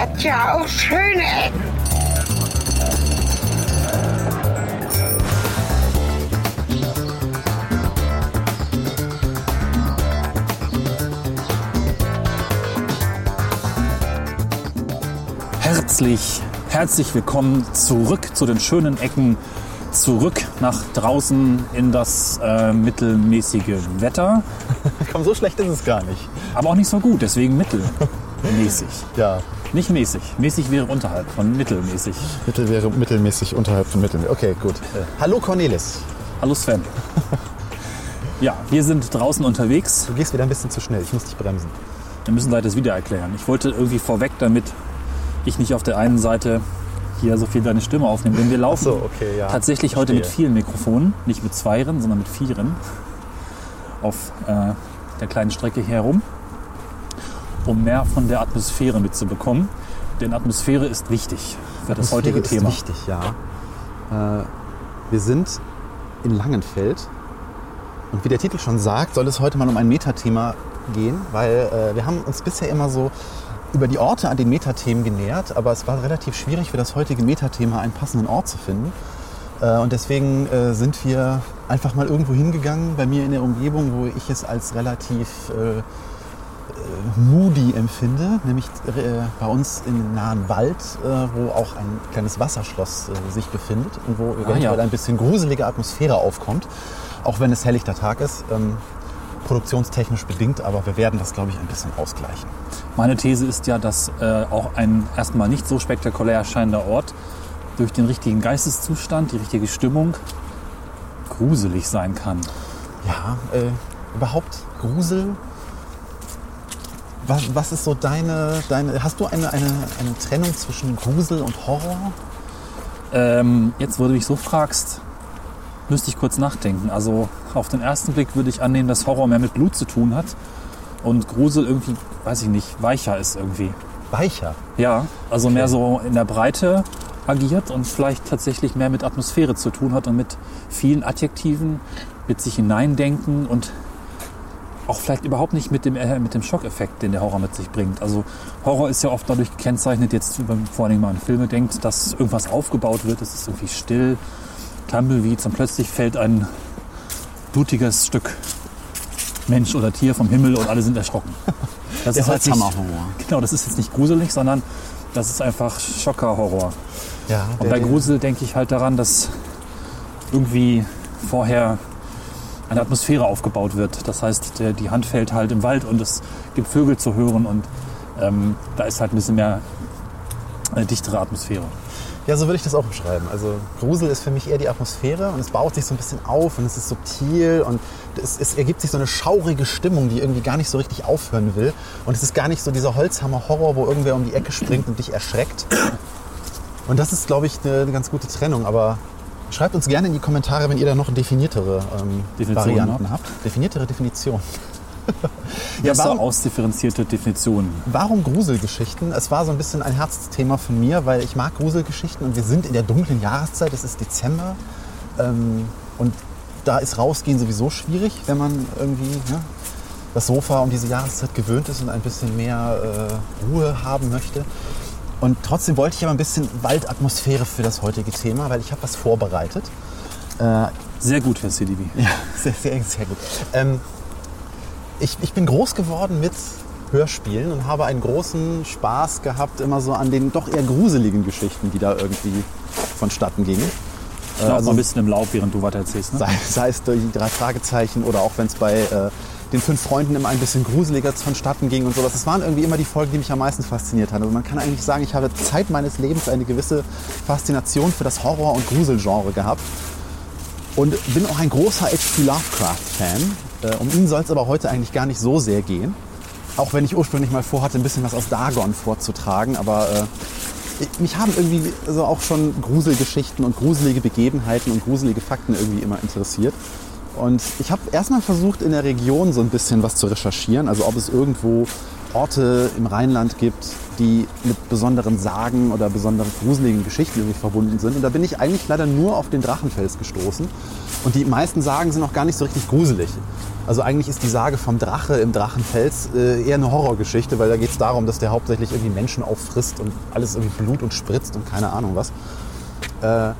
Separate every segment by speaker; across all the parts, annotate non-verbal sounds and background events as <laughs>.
Speaker 1: hat ja auch schöne Ecken.
Speaker 2: Herzlich, herzlich willkommen zurück zu den schönen Ecken, zurück nach draußen in das äh, mittelmäßige Wetter, <laughs>
Speaker 3: Komm, so schlecht ist es gar nicht.
Speaker 2: aber auch nicht so gut, deswegen mittelmäßig.
Speaker 3: Ja,
Speaker 2: Nicht mäßig. Mäßig wäre unterhalb von mittelmäßig.
Speaker 3: Mittel wäre mittelmäßig unterhalb von Mittel. Okay, gut. Äh, hallo Cornelis.
Speaker 2: Hallo Sven. <laughs> Ja, wir sind draußen unterwegs.
Speaker 3: Du gehst wieder ein bisschen zu schnell. Ich muss dich bremsen.
Speaker 2: Wir müssen leider das wieder erklären. Ich wollte irgendwie vorweg, damit ich nicht auf der einen Seite hier so viel deine Stimme aufnehme. Denn wir laufen
Speaker 3: so, okay, ja.
Speaker 2: tatsächlich heute mit vielen Mikrofonen, nicht mit zweieren, sondern mit vieren auf äh, der kleinen Strecke hier herum, um mehr von der Atmosphäre mitzubekommen. Denn Atmosphäre ist wichtig für das heutige
Speaker 3: Atmosphäre
Speaker 2: Thema.
Speaker 3: Ist wichtig, ja. Äh, wir sind in Langenfeld. Und wie der Titel schon sagt, soll es heute mal um ein Metathema gehen, weil äh, wir haben uns bisher immer so über die Orte an den Metathemen genähert, aber es war relativ schwierig für das heutige Metathema einen passenden Ort zu finden. Äh, und deswegen äh, sind wir einfach mal irgendwo hingegangen, bei mir in der Umgebung, wo ich es als relativ äh, moody empfinde, nämlich äh, bei uns im nahen Wald, äh, wo auch ein kleines Wasserschloss äh, sich befindet und wo eventuell
Speaker 2: ja.
Speaker 3: ein bisschen gruselige Atmosphäre aufkommt, auch wenn es helllichter Tag ist. Ähm, produktionstechnisch bedingt, aber wir werden das, glaube ich, ein bisschen ausgleichen.
Speaker 2: Meine These ist ja, dass auch ein erstmal nicht so spektakulär erscheinender Ort durch den richtigen Geisteszustand, die richtige Stimmung gruselig sein kann.
Speaker 3: Ja, äh, überhaupt Grusel. Was, was ist so deine, deine. Hast du eine, eine, eine Trennung zwischen Grusel und Horror?
Speaker 2: Ähm, jetzt, wo du mich so fragst, müsste ich kurz nachdenken. Also auf den ersten Blick würde ich annehmen, dass Horror mehr mit Blut zu tun hat und Grusel irgendwie, weiß ich nicht, weicher ist irgendwie.
Speaker 3: Weicher.
Speaker 2: Ja, also mehr so in der Breite agiert und vielleicht tatsächlich mehr mit Atmosphäre zu tun hat und mit vielen Adjektiven, mit sich hineindenken und auch vielleicht überhaupt nicht mit dem, äh, mit dem Schockeffekt, den der Horror mit sich bringt. Also Horror ist ja oft dadurch gekennzeichnet, jetzt wenn man vor allem mal an Filme denkt, dass irgendwas aufgebaut wird, es ist irgendwie still, Tumbleweeds und plötzlich fällt ein blutiges Stück Mensch oder Tier vom Himmel und alle sind erschrocken. <laughs> Das ist halt nicht. Genau, das ist jetzt nicht gruselig, sondern das ist einfach Schockerhorror.
Speaker 3: Ja,
Speaker 2: Und bei Grusel denke ich halt daran, dass irgendwie vorher eine Atmosphäre aufgebaut wird. Das heißt, der, die Hand fällt halt im Wald und es gibt Vögel zu hören und ähm, da ist halt ein bisschen mehr eine dichtere Atmosphäre.
Speaker 3: Ja, so würde ich das auch beschreiben. Also Grusel ist für mich eher die Atmosphäre und es baut sich so ein bisschen auf und es ist subtil und es, es ergibt sich so eine schaurige Stimmung, die irgendwie gar nicht so richtig aufhören will. Und es ist gar nicht so dieser Holzhammer-Horror, wo irgendwer um die Ecke springt und dich erschreckt. Und das ist, glaube ich, eine, eine ganz gute Trennung. Aber schreibt uns gerne in die Kommentare, wenn ihr da noch definiertere ähm,
Speaker 2: Definitionen
Speaker 3: Varianten habt. Definiertere Definition. <laughs>
Speaker 2: Ja, so
Speaker 3: warum-
Speaker 2: ausdifferenzierte Definitionen.
Speaker 3: Warum Gruselgeschichten? Es war so ein bisschen ein Herzthema von mir, weil ich mag Gruselgeschichten und wir sind in der dunklen Jahreszeit, es ist Dezember ähm, und da ist rausgehen sowieso schwierig, wenn man irgendwie ne, das Sofa um diese Jahreszeit gewöhnt ist und ein bisschen mehr äh, Ruhe haben möchte. Und trotzdem wollte ich aber ein bisschen Waldatmosphäre für das heutige Thema, weil ich habe was vorbereitet. Äh,
Speaker 2: Sehr gut, Herr <laughs> CDV.
Speaker 3: ja, sehr, sehr, sehr gut. Ähm, ich, ich bin groß geworden mit Hörspielen und habe einen großen Spaß gehabt immer so an den doch eher gruseligen Geschichten, die da irgendwie vonstatten gingen.
Speaker 2: Ich laufe
Speaker 3: also-
Speaker 2: mal ein bisschen im Laub, während du weiter erzählst. Ne?
Speaker 3: Sei, sei es die drei Fragezeichen oder auch wenn es bei äh, den fünf Freunden immer ein bisschen gruseliger vonstatten ging und sowas. Das waren irgendwie immer die Folgen, die mich am meisten fasziniert haben. Also man kann eigentlich sagen, ich habe Zeit meines Lebens eine gewisse Faszination für das Horror- und Gruselgenre gehabt. Und bin auch ein großer H.P. Lovecraft-Fan. Äh, um ihn soll es aber heute eigentlich gar nicht so sehr gehen. Auch wenn ich ursprünglich mal vorhatte, ein bisschen was aus Dagon vorzutragen. Aber äh, ich- mich haben irgendwie so auch schon Gruselgeschichten und gruselige Begebenheiten und gruselige Fakten irgendwie immer interessiert. Und ich habe erstmal versucht, in der Region so ein bisschen was zu recherchieren. Also ob es irgendwo Orte im Rheinland gibt, die mit besonderen Sagen oder besonderen gruseligen Geschichten irgendwie verbunden sind. Und da bin ich eigentlich leider nur auf den Drachenfels gestoßen. Und die meisten Sagen sind auch gar nicht so richtig gruselig. Also eigentlich ist die Sage vom Drache im Drachenfels äh, eher eine Horrorgeschichte, weil da geht es darum, dass der hauptsächlich irgendwie Menschen auffrisst und alles irgendwie Blut und spritzt und keine Ahnung was. Äh,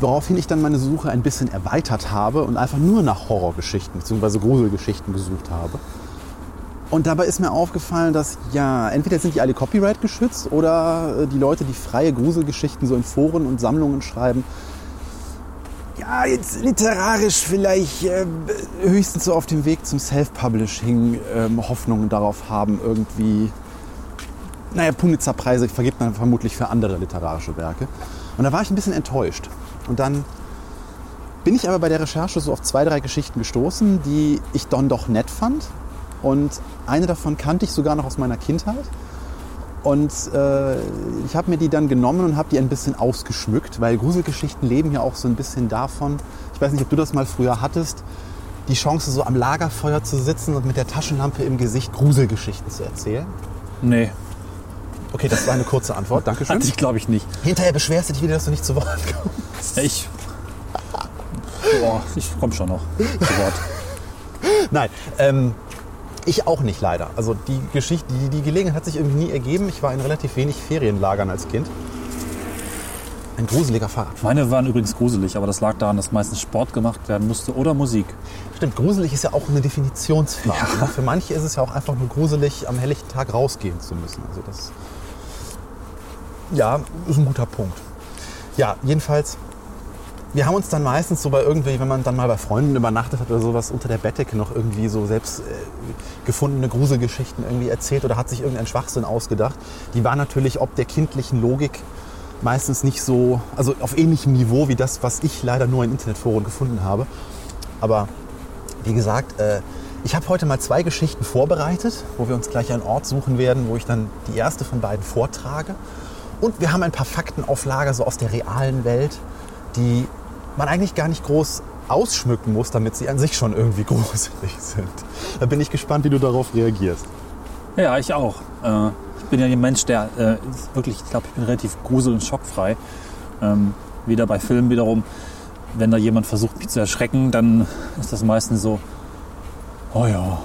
Speaker 3: woraufhin ich dann meine Suche ein bisschen erweitert habe und einfach nur nach Horrorgeschichten bzw. Gruselgeschichten gesucht habe. Und dabei ist mir aufgefallen, dass ja, entweder sind die alle Copyright geschützt oder äh, die Leute, die freie Gruselgeschichten so in Foren und Sammlungen schreiben, ja, jetzt literarisch vielleicht äh, höchstens so auf dem Weg zum Self-Publishing ähm, Hoffnungen darauf haben, irgendwie, naja, Pulitzer-Preise vergibt man vermutlich für andere literarische Werke. Und da war ich ein bisschen enttäuscht. Und dann bin ich aber bei der Recherche so auf zwei, drei Geschichten gestoßen, die ich dann doch nett fand und eine davon kannte ich sogar noch aus meiner Kindheit. Und äh, ich habe mir die dann genommen und habe die ein bisschen ausgeschmückt, weil Gruselgeschichten leben ja auch so ein bisschen davon. Ich weiß nicht, ob du das mal früher hattest, die Chance, so am Lagerfeuer zu sitzen und mit der Taschenlampe im Gesicht Gruselgeschichten zu erzählen.
Speaker 2: Nee,
Speaker 3: Okay, das war eine kurze Antwort. Dankeschön.
Speaker 2: hatte ich glaube ich nicht.
Speaker 3: Hinterher beschwerst du dich wieder, dass du nicht zu Wort kommst.
Speaker 2: Ich. Boah, ich komme schon noch zu Wort.
Speaker 3: Nein, ähm, ich auch nicht leider. Also die Geschichte, die, die Gelegenheit hat sich irgendwie nie ergeben. Ich war in relativ wenig Ferienlagern als Kind. Ein gruseliger Fahrradfahrer.
Speaker 2: Meine waren übrigens gruselig, aber das lag daran, dass meistens Sport gemacht werden musste oder Musik.
Speaker 3: Stimmt, gruselig ist ja auch eine Definitionsfrage. ne? Für manche ist es ja auch einfach nur gruselig, am helllichten Tag rausgehen zu müssen. Also das ja, ist ein guter Punkt. Ja, jedenfalls, wir haben uns dann meistens so bei irgendwie, wenn man dann mal bei Freunden übernachtet hat oder sowas, unter der Bettdecke noch irgendwie so selbst äh, gefundene Gruselgeschichten irgendwie erzählt oder hat sich irgendein Schwachsinn ausgedacht. Die war natürlich ob der kindlichen Logik meistens nicht so, also auf ähnlichem Niveau wie das, was ich leider nur in Internetforen gefunden habe. Aber wie gesagt, äh, ich habe heute mal zwei Geschichten vorbereitet, wo wir uns gleich einen Ort suchen werden, wo ich dann die erste von beiden vortrage. Und wir haben ein paar Fakten auf Lager, so aus der realen Welt, die man eigentlich gar nicht groß ausschmücken muss, damit sie an sich schon irgendwie <laughs> gruselig sind. Da bin ich gespannt, wie du darauf reagierst.
Speaker 2: Ja, ich auch. Äh, ich bin ja ein Mensch, der äh, wirklich, ich glaube, ich bin relativ grusel- und schockfrei. Ähm, wieder bei Filmen wiederum, wenn da jemand versucht, mich zu erschrecken, dann ist das meistens so, oh ja,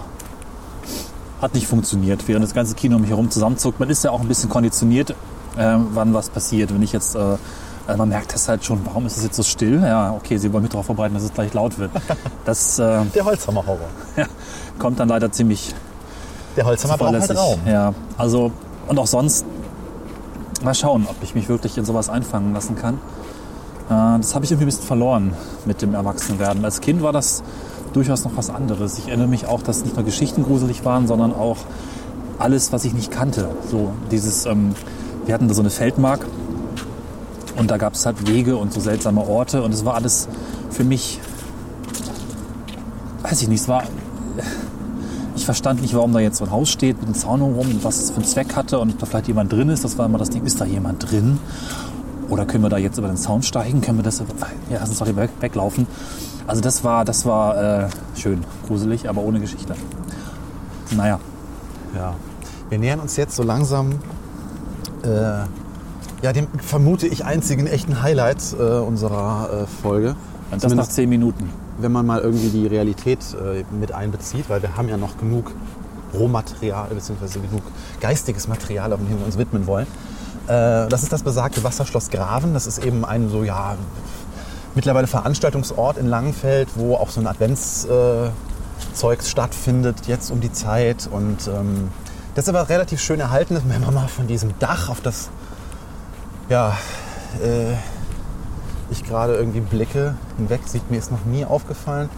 Speaker 2: hat nicht funktioniert, während das ganze Kino um mich herum zusammenzuckt. Man ist ja auch ein bisschen konditioniert, äh, wann was passiert. Wenn ich jetzt, äh, also man merkt das halt schon, warum ist es jetzt so still? Ja, okay, sie wollen mich darauf vorbereiten, dass es gleich laut wird. <laughs> Das äh,
Speaker 3: Der Holzhammer-Horror. <laughs>
Speaker 2: ja, kommt dann leider ziemlich
Speaker 3: Der Holzhammer braucht halt. Raum.
Speaker 2: Ja, also und auch sonst mal schauen, ob ich mich wirklich in sowas einfangen lassen kann. Äh, das habe ich irgendwie ein bisschen verloren mit dem Erwachsenwerden. Als Kind war das durchaus noch was anderes. Ich erinnere mich auch, dass nicht nur Geschichten gruselig waren, sondern auch alles, was ich nicht kannte. So dieses, ähm, wir hatten da so eine Feldmark und da gab es halt Wege und so seltsame Orte und es war alles für mich, weiß ich nicht, es war ich verstand nicht, warum da jetzt so ein Haus steht mit einem Zaun rum und was es für einen Zweck hatte und ob da vielleicht jemand drin ist. Das war immer das Ding, ist da jemand drin? Oder können wir da jetzt über den Zaun steigen? Können wir das, ja, lass uns doch weg, weglaufen. Also das war, das war äh, schön, gruselig, aber ohne Geschichte. Naja,
Speaker 3: Ja. Wir nähern uns jetzt so langsam äh, ja, dem vermute ich einzigen echten Highlight äh, unserer äh, Folge.
Speaker 2: und das nach
Speaker 3: Zumindest,
Speaker 2: zehn Minuten.
Speaker 3: wenn man mal irgendwie die Realität äh, mit einbezieht, weil wir haben ja noch genug Rohmaterial bzw. genug geistiges Material, auf dem wir uns widmen wollen. Äh, das ist das besagte Wasserschloss Graven. Das ist eben ein so, ja, mittlerweile Veranstaltungsort in Langenfeld, wo auch so ein Adventszeugs stattfindet, jetzt um die Zeit. Und ähm, das ist aber relativ schön erhalten. Wenn man mal von diesem Dach auf das, ja, äh, ich gerade irgendwie blicke hinweg, sieht mir ist noch nie aufgefallen,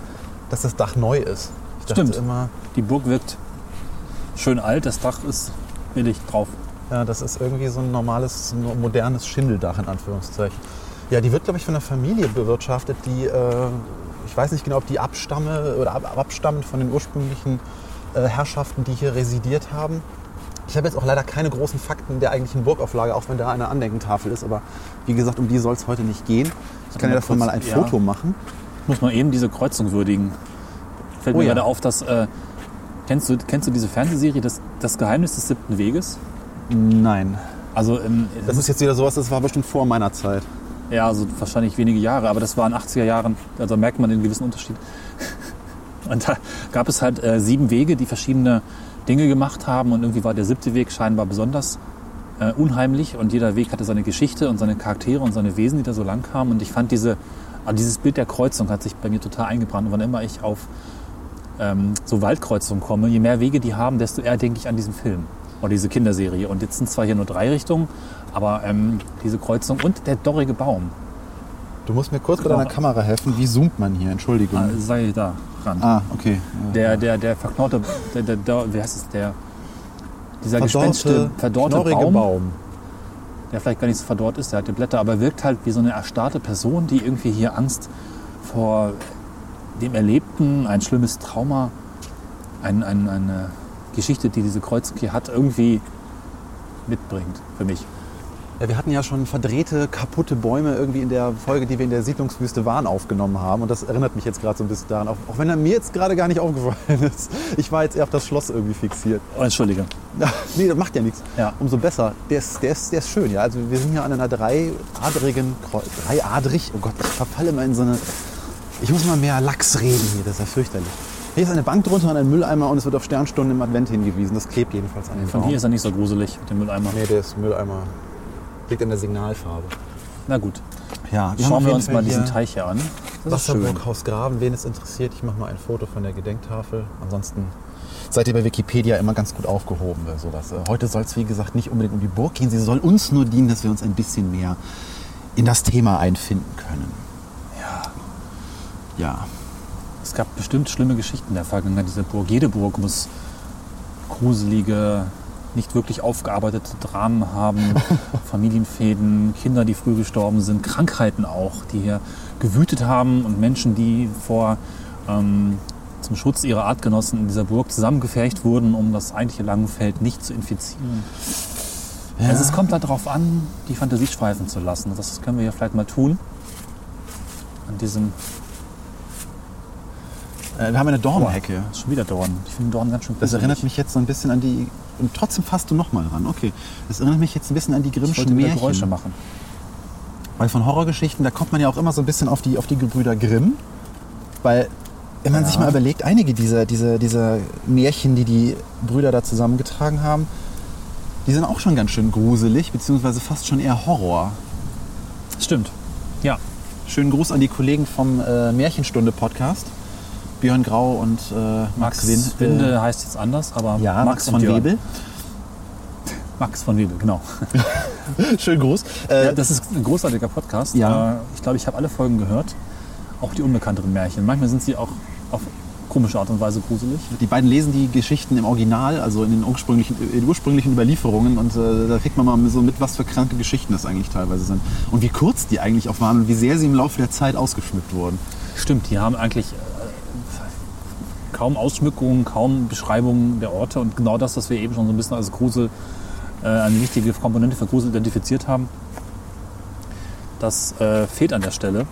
Speaker 3: dass das Dach neu ist. Ich dachte
Speaker 2: Stimmt.
Speaker 3: immer,
Speaker 2: Die Burg wirkt schön alt, das Dach ist billig drauf.
Speaker 3: Ja, das ist irgendwie so ein normales, no- modernes Schindeldach in Anführungszeichen. Ja, die wird, glaube ich, von einer Familie bewirtschaftet, die, äh, ich weiß nicht genau, ob die abstamme oder ab, abstammen von den ursprünglichen äh, Herrschaften, die hier residiert haben. Ich habe jetzt auch leider keine großen Fakten der eigentlichen Burgauflage, auch wenn da eine Andenkentafel ist. Aber wie gesagt, um die soll es heute nicht gehen. Ich kann
Speaker 2: mal
Speaker 3: ja davon
Speaker 2: kurz-
Speaker 3: mal ein
Speaker 2: ja.
Speaker 3: Foto machen.
Speaker 2: Muss man eben diese Kreuzung würdigen. Fällt
Speaker 3: Oh
Speaker 2: mir
Speaker 3: ja.
Speaker 2: gerade auf, dass äh, Kennst du, kennst du diese Fernsehserie, das, das Geheimnis des siebten Weges?
Speaker 3: Nein.
Speaker 2: Also, ähm,
Speaker 3: Das ist jetzt wieder sowas, das war bestimmt vor meiner Zeit.
Speaker 2: ja, also wahrscheinlich wenige Jahre, aber das war in den 80er Jahren, also merkt man den gewissen Unterschied. <laughs> Und da gab es halt äh, sieben Wege, die verschiedene Dinge gemacht haben und irgendwie war der siebte Weg scheinbar besonders äh, unheimlich und jeder Weg hatte seine Geschichte und seine Charaktere und seine Wesen, die da so lang kamen und ich fand diese, also dieses Bild der Kreuzung hat sich bei mir total eingebrannt und wann immer ich auf ähm, so Waldkreuzungen komme, je mehr Wege die haben, desto eher denke ich an diesen Film oder diese Kinderserie und jetzt sind zwar hier nur drei Richtungen, aber ähm, diese Kreuzung und der dorrige Baum,
Speaker 3: Du musst mir kurz bei deiner Kamera helfen. Wie zoomt man hier? Entschuldigung.
Speaker 2: äh, sei da ran.
Speaker 3: Ah, okay. Ja.
Speaker 2: Der, der, der verknorte, der, der, der, wie heißt es, der, dieser gespenste, verdorrte Baum,
Speaker 3: Baum.
Speaker 2: der vielleicht gar nicht so verdorrt ist, der hat die Blätter, aber wirkt halt wie so eine erstarrte Person, die irgendwie hier Angst vor dem Erlebten, ein schlimmes Trauma, ein, ein, eine Geschichte, die diese Kreuzung hier hat, irgendwie mitbringt für mich.
Speaker 3: Ja, wir hatten ja schon verdrehte, kaputte Bäume irgendwie in der Folge, die wir in der Siedlungswüste waren, aufgenommen haben. Und das erinnert mich jetzt gerade so ein bisschen daran, auch, auch wenn er mir jetzt gerade gar nicht aufgefallen <laughs> ist. Ich war jetzt eher auf das Schloss irgendwie fixiert.
Speaker 2: Oh, Entschuldige.
Speaker 3: nee, das macht ja nichts.
Speaker 2: Ja.
Speaker 3: Umso besser. Der ist, der, ist, der ist schön, ja. Also wir sind hier an einer dreiadrigen Kreuz. Dreiadrig? Oh Gott, ich verfalle mal in so eine... Ich muss mal mehr Lachs reden hier, das ist ja fürchterlich. Hier ist eine Bank drunter und ein Mülleimer und es wird auf Sternstunden im Advent hingewiesen. Das klebt jedenfalls an den
Speaker 2: Von
Speaker 3: Baum.
Speaker 2: hier ist er nicht so gruselig mit dem Mülleimer.
Speaker 3: Nee, der ist Mülleimer. Liegt in der Signalfarbe.
Speaker 2: Na gut,
Speaker 3: Ja,
Speaker 2: schauen wir uns mal diesen Teich hier an. Das ist schön.
Speaker 3: Wasserburghaus Graben, wen es interessiert. Ich mache mal ein Foto von der Gedenktafel. Ansonsten seid ihr bei Wikipedia immer ganz gut aufgehoben bei sowas. Äh, Heute soll es, wie gesagt, nicht unbedingt um die Burg gehen. Sie soll uns nur dienen, dass wir uns ein bisschen mehr in das Thema einfinden können.
Speaker 2: Ja.
Speaker 3: Ja.
Speaker 2: Es gab bestimmt schlimme Geschichten der Vergangenheit dieser Burg. Jede Burg muss gruselige, nicht wirklich aufgearbeitete Dramen haben, <laughs> Familienfäden, Kinder, die früh gestorben sind, Krankheiten auch, die hier gewütet haben und Menschen, die vor ähm, zum Schutz ihrer Artgenossen in dieser Burg zusammengefercht wurden, um das eigentliche Langenfeld nicht zu infizieren. Also es kommt darauf an, die Fantasie schweifen zu lassen. Das können wir ja vielleicht mal tun. An diesem
Speaker 3: Äh, wir haben eine Dornhecke.
Speaker 2: Das ist schon wieder Dorn. Ich finde Dorn ganz schön
Speaker 3: Das
Speaker 2: gruselig.
Speaker 3: erinnert mich jetzt so ein bisschen an die. Und trotzdem fasst du noch mal ran. Okay. Das erinnert mich jetzt ein bisschen an die
Speaker 2: Ich wollte
Speaker 3: Grimmschen Märchen.
Speaker 2: Geräusche machen.
Speaker 3: Weil von Horrorgeschichten, da kommt man ja auch immer so ein bisschen auf die, auf die Gebrüder Grimm. Weil, wenn man
Speaker 2: Ja.
Speaker 3: sich mal überlegt, einige dieser, dieser, dieser Märchen, die die Brüder da zusammengetragen haben, die sind auch schon ganz schön gruselig, beziehungsweise fast schon eher Horror.
Speaker 2: Stimmt. Ja.
Speaker 3: Schönen Gruß an die Kollegen vom äh, Märchenstunde-Podcast. Björn Grau und äh, Max,
Speaker 2: Max
Speaker 3: Win-
Speaker 2: Winde
Speaker 3: Äh,
Speaker 2: heißt jetzt anders, aber
Speaker 3: ja, Max,
Speaker 2: und
Speaker 3: von. Webel.
Speaker 2: Max von Webel, genau. <laughs>
Speaker 3: Schönen Gruß. Äh,
Speaker 2: Ja, das ist ein großartiger Podcast.
Speaker 3: Ja.
Speaker 2: Äh, Ich glaube, ich habe alle Folgen gehört. Auch die unbekannteren Märchen. Manchmal sind sie auch auf komische Art und Weise gruselig.
Speaker 3: Die beiden lesen die Geschichten im Original, also in den ursprünglichen, in den ursprünglichen Überlieferungen und äh, da kriegt man mal so mit, was für kranke Geschichten das eigentlich teilweise sind. Und wie kurz die eigentlich auch waren und wie sehr sie im Laufe der Zeit ausgeschmückt wurden.
Speaker 2: Stimmt, die haben eigentlich äh, kaum Ausschmückungen, kaum Beschreibungen der Orte und genau das, was wir eben schon so ein bisschen als Grusel, äh, eine wichtige Komponente für Grusel identifiziert haben, das äh, fehlt an der Stelle.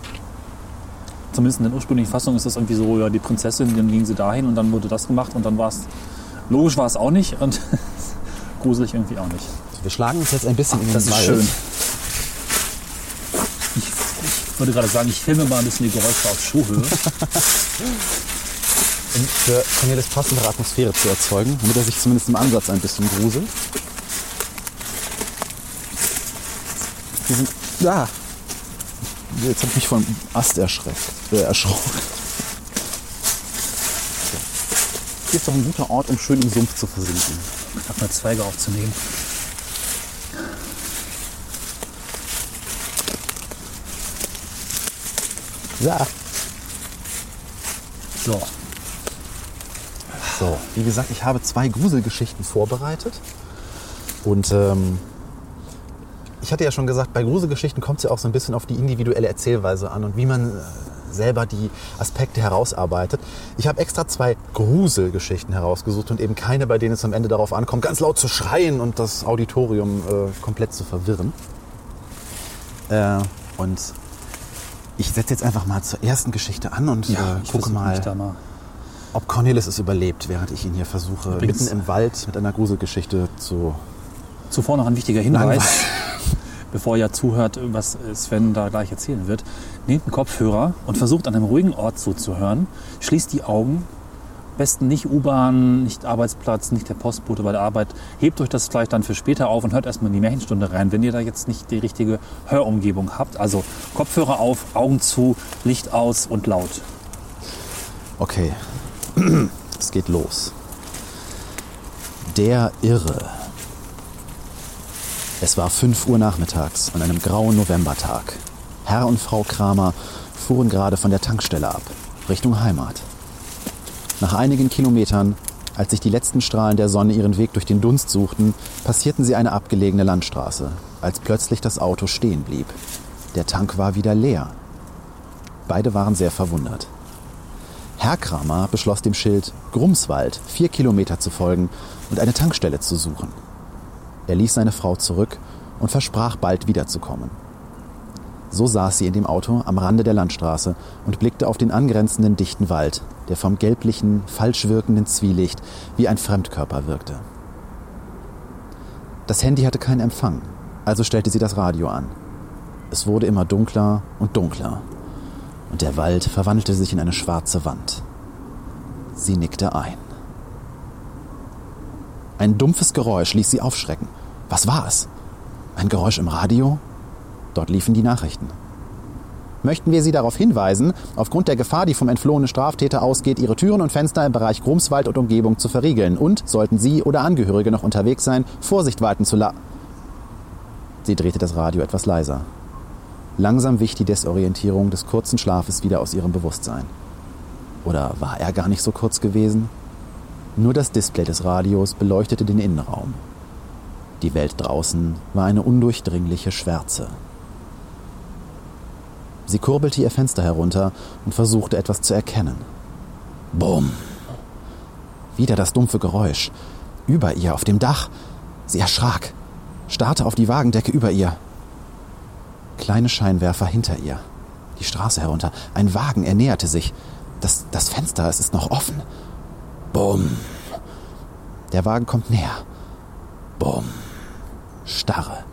Speaker 2: Zumindest in den ursprünglichen Fassungen ist das irgendwie so, ja, die Prinzessin, dann ging sie dahin und dann wurde das gemacht und dann war es, logisch war es auch nicht und <laughs> gruselig irgendwie auch nicht.
Speaker 3: Wir schlagen uns jetzt ein bisschen in den
Speaker 2: Das ist
Speaker 3: Wald.
Speaker 2: schön. Ich, ich würde gerade sagen, ich filme mal ein bisschen die Geräusche auf Schuhhöhe. <laughs>
Speaker 3: um für Cornelis passendere Atmosphäre zu erzeugen, damit er sich zumindest im Ansatz ein bisschen gruselt. Wir sind da. Jetzt habe ich mich vom Ast erschreckt, äh, erschrocken. Hier ist doch ein guter Ort, um schön im Sumpf zu versinken.
Speaker 2: Ich habe mal Zweige aufzunehmen.
Speaker 3: Ja.
Speaker 2: So,
Speaker 3: So, wie gesagt, ich habe zwei Gruselgeschichten vorbereitet. Und ähm, ich hatte ja schon gesagt, bei Gruselgeschichten kommt es ja auch so ein bisschen auf die individuelle Erzählweise an und wie man äh, selber die Aspekte herausarbeitet. Ich habe extra zwei Gruselgeschichten herausgesucht und eben keine, bei denen es am Ende darauf ankommt, ganz laut zu schreien und das Auditorium äh, komplett zu verwirren. Äh, und ich setze jetzt einfach mal zur ersten Geschichte an und äh,
Speaker 2: ich
Speaker 3: gucke mal,
Speaker 2: mal
Speaker 3: ob Cornelis es überlebt, während ich ihn hier versuche,
Speaker 2: Übrigens-
Speaker 3: mitten im Wald mit einer Gruselgeschichte zu.
Speaker 2: Zuvor noch ein wichtiger. Hinweis, <laughs> bevor ihr zuhört, was Sven da gleich erzählen wird. Nehmt einen Kopfhörer und versucht an einem ruhigen Ort zuzuhören. Schließt die Augen. Am besten nicht U-Bahn, nicht Arbeitsplatz, nicht der Postbote bei der Arbeit. Hebt euch das vielleicht dann für später auf und hört erstmal in die Märchenstunde rein, wenn ihr da jetzt nicht die richtige Hörumgebung habt. Also Kopfhörer auf, Augen zu, Licht aus und laut.
Speaker 3: Okay, <clears throat> es geht los. Der Irre. Es war 5 Uhr nachmittags an einem grauen Novembertag. Herr und Frau Kramer fuhren gerade von der Tankstelle ab, Richtung Heimat. Nach einigen Kilometern, als sich die letzten Strahlen der Sonne ihren Weg durch den Dunst suchten, passierten sie eine abgelegene Landstraße, als plötzlich das Auto stehen blieb. Der Tank war wieder leer. Beide waren sehr verwundert. Herr Kramer beschloss dem Schild Grumswald vier Kilometer zu folgen und eine Tankstelle zu suchen. Er ließ seine Frau zurück und versprach bald wiederzukommen. So saß sie in dem Auto am Rande der Landstraße und blickte auf den angrenzenden dichten Wald, der vom gelblichen, falsch wirkenden Zwielicht wie ein Fremdkörper wirkte. Das Handy hatte keinen Empfang, also stellte sie das Radio an. Es wurde immer dunkler und dunkler und der Wald verwandelte sich in eine schwarze Wand. Sie nickte ein. Ein dumpfes Geräusch ließ sie aufschrecken. Was war es? Ein Geräusch im Radio? Dort liefen die Nachrichten. Möchten wir Sie darauf hinweisen, aufgrund der Gefahr, die vom entflohenen Straftäter ausgeht, Ihre Türen und Fenster im Bereich Grumswald und Umgebung zu verriegeln und, sollten Sie oder Angehörige noch unterwegs sein, Vorsicht walten zu la... Sie drehte das Radio etwas leiser. Langsam wich die Desorientierung des kurzen Schlafes wieder aus ihrem Bewusstsein. Oder war er gar nicht so kurz gewesen? Nur das Display des Radios beleuchtete den Innenraum. Die Welt draußen war eine undurchdringliche Schwärze. Sie kurbelte ihr Fenster herunter und versuchte etwas zu erkennen. Bumm! Wieder das dumpfe Geräusch. Über ihr, auf dem Dach. Sie erschrak, starrte auf die Wagendecke über ihr. Kleine Scheinwerfer hinter ihr. Die Straße herunter. Ein Wagen, er näherte sich. Das, das Fenster, es ist noch offen. Bumm. Der Wagen kommt näher. Bumm. Starre.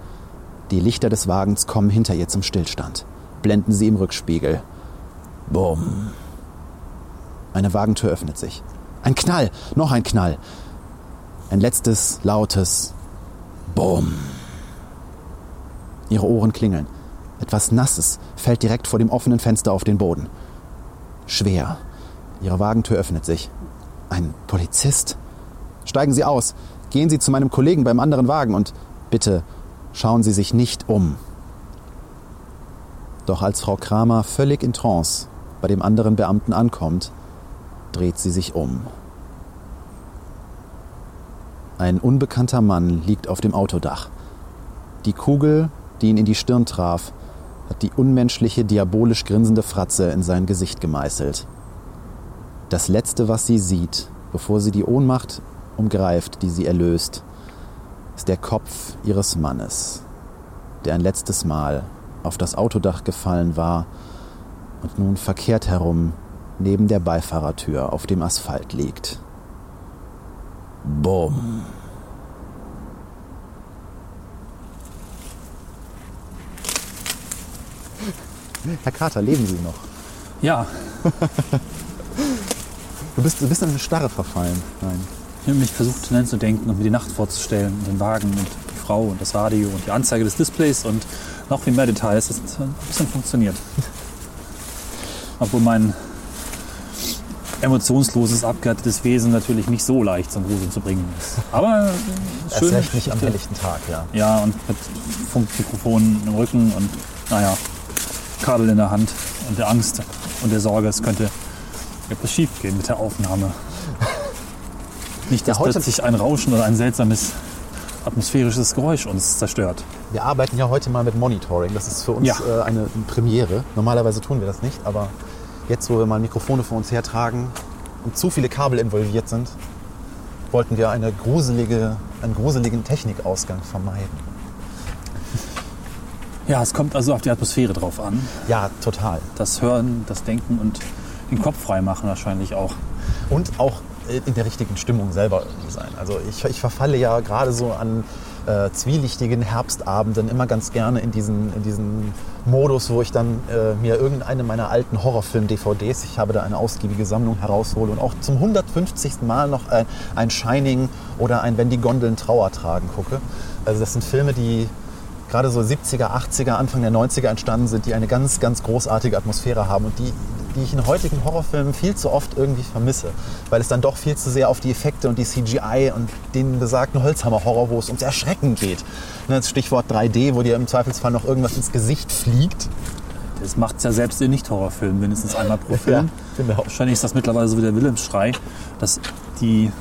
Speaker 3: Die Lichter des Wagens kommen hinter ihr zum Stillstand. Blenden sie im Rückspiegel. Bumm. Eine Wagentür öffnet sich. Ein Knall, noch ein Knall. Ein letztes, lautes Bumm. Ihre Ohren klingeln. Etwas Nasses fällt direkt vor dem offenen Fenster auf den Boden. Schwer. Ihre Wagentür öffnet sich. Ein Polizist. Steigen Sie aus. Gehen Sie zu meinem Kollegen beim anderen Wagen und bitte schauen Sie sich nicht um. Doch als Frau Kramer völlig in Trance bei dem anderen Beamten ankommt, dreht sie sich um. Ein unbekannter Mann liegt auf dem Autodach. Die Kugel, die ihn in die Stirn traf, hat die unmenschliche, diabolisch grinsende Fratze in sein Gesicht gemeißelt. Das Letzte, was sie sieht, bevor sie die Ohnmacht umgreift, die sie erlöst, ist der Kopf ihres Mannes, der ein letztes Mal auf das Autodach gefallen war und nun verkehrt herum neben der Beifahrertür auf dem Asphalt liegt. Bumm. Herr Krater, leben Sie noch?
Speaker 2: Ja,
Speaker 3: Du bist, du bist in eine Starre verfallen. Nein.
Speaker 2: ich habe mich versucht hineinzudenken und mir die Nacht vorzustellen, und den Wagen und die Frau und das Radio und die Anzeige des Displays und noch viel mehr Details. Das hat ein bisschen funktioniert. Obwohl mein emotionsloses, abgehärtetes Wesen natürlich nicht so leicht zum Gruseln zu bringen ist. Aber äh,
Speaker 3: Erst
Speaker 2: schön.
Speaker 3: recht nicht am helllichten Tag, ja.
Speaker 2: Ja, und mit Funkmikrofon im Rücken und, naja, Kabel in der Hand und der Angst und der Sorge, es könnte etwas schief gehen mit der Aufnahme. Nicht, dass
Speaker 3: Ja, heute-
Speaker 2: plötzlich ein Rauschen oder ein seltsames atmosphärisches Geräusch uns zerstört.
Speaker 3: Wir arbeiten ja heute mal mit Monitoring. Das ist für uns
Speaker 2: Ja.
Speaker 3: äh, eine Premiere. Normalerweise tun wir das nicht, aber jetzt, wo wir mal Mikrofone vor uns hertragen und zu viele Kabel involviert sind, wollten wir eine gruselige, einen gruseligen Technikausgang vermeiden.
Speaker 2: Ja, es kommt also auf die Atmosphäre drauf an.
Speaker 3: Ja, total.
Speaker 2: Das Hören, das Denken und den Kopf frei machen wahrscheinlich auch.
Speaker 3: Und auch äh, in der richtigen Stimmung selber irgendwie sein. Also ich, ich verfalle ja gerade so an äh, zwielichtigen Herbstabenden immer ganz gerne in diesen, in diesen Modus, wo ich dann äh, mir irgendeine meiner alten Horrorfilm-DVDs, ich habe da eine ausgiebige Sammlung heraushole und auch zum 150. Mal noch ein, ein Shining oder ein Wenn die Gondeln Trauer tragen gucke. Also das sind Filme, die gerade so 70er, 80er, Anfang der 90er entstanden sind, die eine ganz, ganz großartige Atmosphäre haben und die, die ich in heutigen Horrorfilmen viel zu oft irgendwie vermisse, weil es dann doch viel zu sehr auf die Effekte und die CGI und den besagten Holzhammer-Horror, wo es ums Erschrecken geht. Ne, Das Stichwort 3D, wo dir im Zweifelsfall noch irgendwas ins Gesicht fliegt.
Speaker 2: Das macht es ja selbst in Nicht-Horrorfilmen mindestens einmal pro <laughs> Film.
Speaker 3: finde auch.
Speaker 2: Wahrscheinlich ist das mittlerweile so wie der Wilhelmsschrei, dass die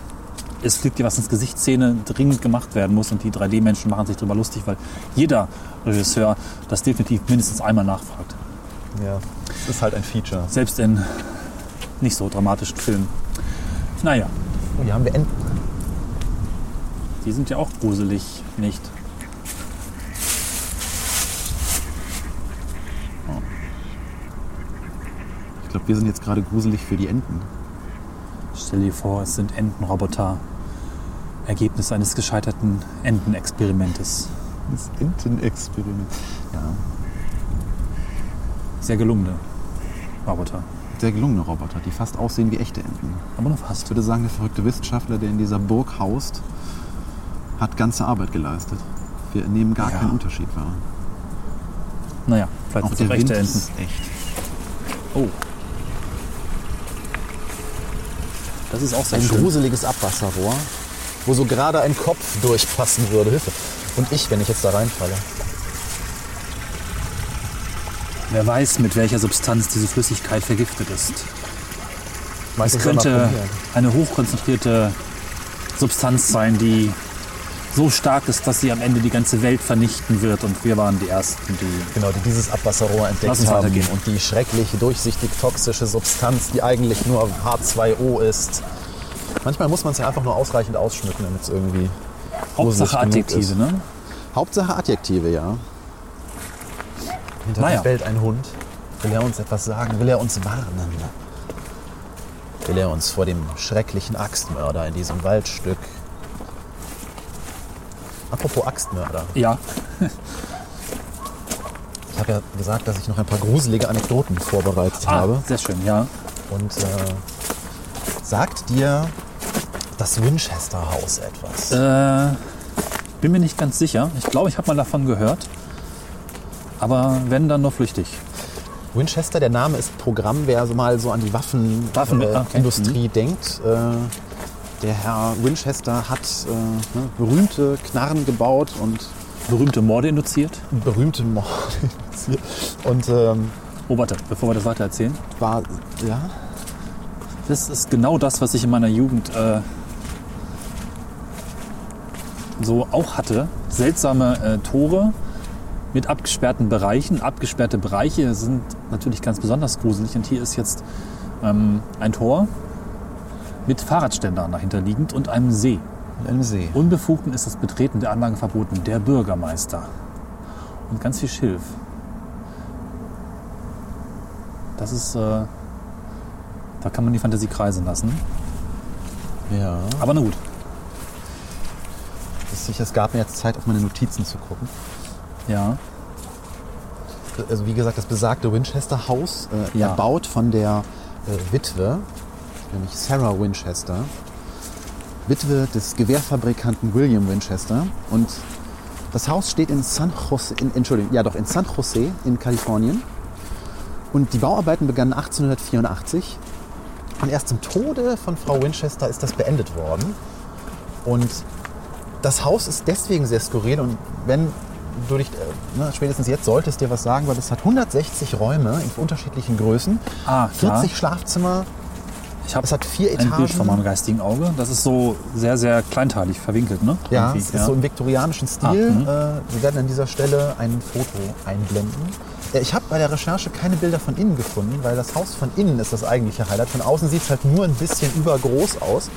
Speaker 2: es fliegt dir was ins Gesicht Szene dringend gemacht werden muss und die 3D-Menschen machen sich darüber lustig, weil jeder Regisseur das definitiv mindestens einmal nachfragt.
Speaker 3: Ja, es ist halt ein Feature.
Speaker 2: Selbst in nicht so dramatischen Filmen. Naja,
Speaker 3: Oh, hier haben wir Enten.
Speaker 2: die sind ja auch gruselig, nicht?
Speaker 3: Ich glaube, wir sind jetzt gerade gruselig für die Enten.
Speaker 2: Stell dir vor, es sind Entenroboter. Ergebnis eines gescheiterten Entenexperimentes.
Speaker 3: Das Entenexperiment. Ja,
Speaker 2: Sehr gelungene Roboter.
Speaker 3: sehr gelungene Roboter, die fast aussehen wie echte Enten.
Speaker 2: Aber nur
Speaker 3: Ich
Speaker 2: fast.
Speaker 3: würde sagen, der verrückte Wissenschaftler, der in dieser Burg haust, hat ganze Arbeit geleistet. Wir nehmen gar
Speaker 2: Ja.
Speaker 3: keinen Unterschied wahr.
Speaker 2: Naja, vielleicht
Speaker 3: Auch
Speaker 2: sind
Speaker 3: der
Speaker 2: es echte Enten.
Speaker 3: ist echt.
Speaker 2: Oh. Das ist auch sehr
Speaker 3: Ein
Speaker 2: schön.
Speaker 3: gruseliges Abwasserrohr, wo so gerade ein Kopf durchpassen würde. Hilfe. Und ich, wenn ich jetzt da reinfalle.
Speaker 2: Wer weiß, mit welcher Substanz diese Flüssigkeit vergiftet ist. Es könnte eine hochkonzentrierte Substanz sein, die so stark ist, dass sie am Ende die ganze Welt vernichten wird. Und wir waren die Ersten, die...
Speaker 3: Genau, die dieses Abwasserrohr entdeckt haben. Und die schrecklich durchsichtig toxische Substanz, die eigentlich nur H2O ist. Manchmal muss man es ja einfach nur ausreichend ausschmücken, damit es irgendwie
Speaker 2: Hauptsache Adjektive,
Speaker 3: ist.
Speaker 2: ne?
Speaker 3: Hauptsache Adjektive, ja. Hinter
Speaker 2: Naja.
Speaker 3: bellt ein Hund. Will er uns etwas sagen? Will er uns warnen? Will er uns vor dem schrecklichen Axtmörder in diesem Waldstück? Apropos Axtmörder.
Speaker 2: Ja,
Speaker 3: Ich habe ja gesagt, dass ich noch ein paar gruselige Anekdoten vorbereitet
Speaker 2: ah,
Speaker 3: habe.
Speaker 2: sehr schön, ja.
Speaker 3: Und äh, sagt dir das Winchester Haus etwas?
Speaker 2: Äh, bin mir nicht ganz sicher. Ich glaube, ich habe mal davon gehört. Aber wenn, dann nur flüchtig.
Speaker 3: Winchester, der Name ist Programm, wer so mal so an die Waffenindustrie
Speaker 2: Waffen-
Speaker 3: äh,
Speaker 2: okay.
Speaker 3: Industrie denkt. Äh, der Herr Winchester hat äh, ne, berühmte Knarren gebaut und
Speaker 2: Berühmte Morde induziert.
Speaker 3: berühmte Morde. <laughs> und ähm,
Speaker 2: Oh, warte, bevor wir das weiter erzählen.
Speaker 3: war, ja,
Speaker 2: Das ist genau das, was ich in meiner Jugend äh, so auch hatte. Seltsame äh, Tore mit abgesperrten Bereichen. Abgesperrte Bereiche sind natürlich ganz besonders gruselig. Und hier ist jetzt ähm, ein Tor mit Fahrradständern dahinter liegend und einem See.
Speaker 3: in einem See.
Speaker 2: Unbefugten ist das Betreten der Anlage verboten. Der Bürgermeister. Und ganz viel Schilf. Das ist, äh, da kann man die Fantasie kreisen lassen.
Speaker 3: Ja.
Speaker 2: Aber na gut.
Speaker 3: Es gab mir jetzt Zeit, auf meine Notizen zu gucken.
Speaker 2: Ja.
Speaker 3: also wie gesagt, das besagte Winchester Haus, äh,
Speaker 2: Ja.
Speaker 3: erbaut von der äh, Witwe, nämlich Sarah Winchester, Witwe des Gewehrfabrikanten William Winchester. Und das Haus steht in San Jose, in, Entschuldigung, ja doch, in San Jose in Kalifornien. Und die Bauarbeiten begannen 1884. Und erst zum Tode von Frau Winchester ist das beendet worden. Und das Haus ist deswegen sehr skurril und wenn du dich, äh, ne, spätestens jetzt solltest dir was sagen, weil es hat 160 Räume in unterschiedlichen Größen,
Speaker 2: Ah, klar.
Speaker 3: 40 Schlafzimmer,
Speaker 2: Ich habe
Speaker 3: es hat vier
Speaker 2: ein Bild
Speaker 3: Etagen.
Speaker 2: vor meinem geistigen Auge. Das ist so sehr, sehr kleinteilig verwinkelt, ne?
Speaker 3: Ja,
Speaker 2: Irgendwie,
Speaker 3: es ist so im viktorianischen Stil.
Speaker 2: Ah,
Speaker 3: äh, wir werden an dieser Stelle ein Foto einblenden. Äh, Ich habe bei der Recherche keine Bilder von innen gefunden, weil das Haus von innen ist das eigentliche Highlight. Von außen sieht es halt nur ein bisschen übergroß aus.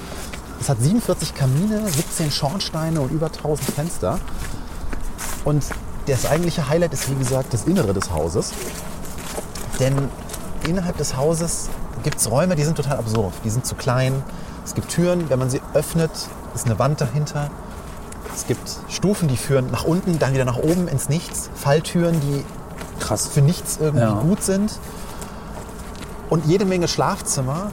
Speaker 3: Es hat 47 Kamine, 17 Schornsteine und über 1000 Fenster. Und das eigentliche Highlight ist, wie gesagt, das Innere des Hauses. Denn innerhalb des Hauses gibt es Räume, die sind total absurd. Die sind zu klein. Es gibt Türen, wenn man sie öffnet, ist eine Wand dahinter. Es gibt Stufen, die führen nach unten, dann wieder nach oben ins Nichts. Falltüren, die
Speaker 2: Krass.
Speaker 3: für nichts irgendwie
Speaker 2: Ja.
Speaker 3: gut sind. Und jede Menge Schlafzimmer.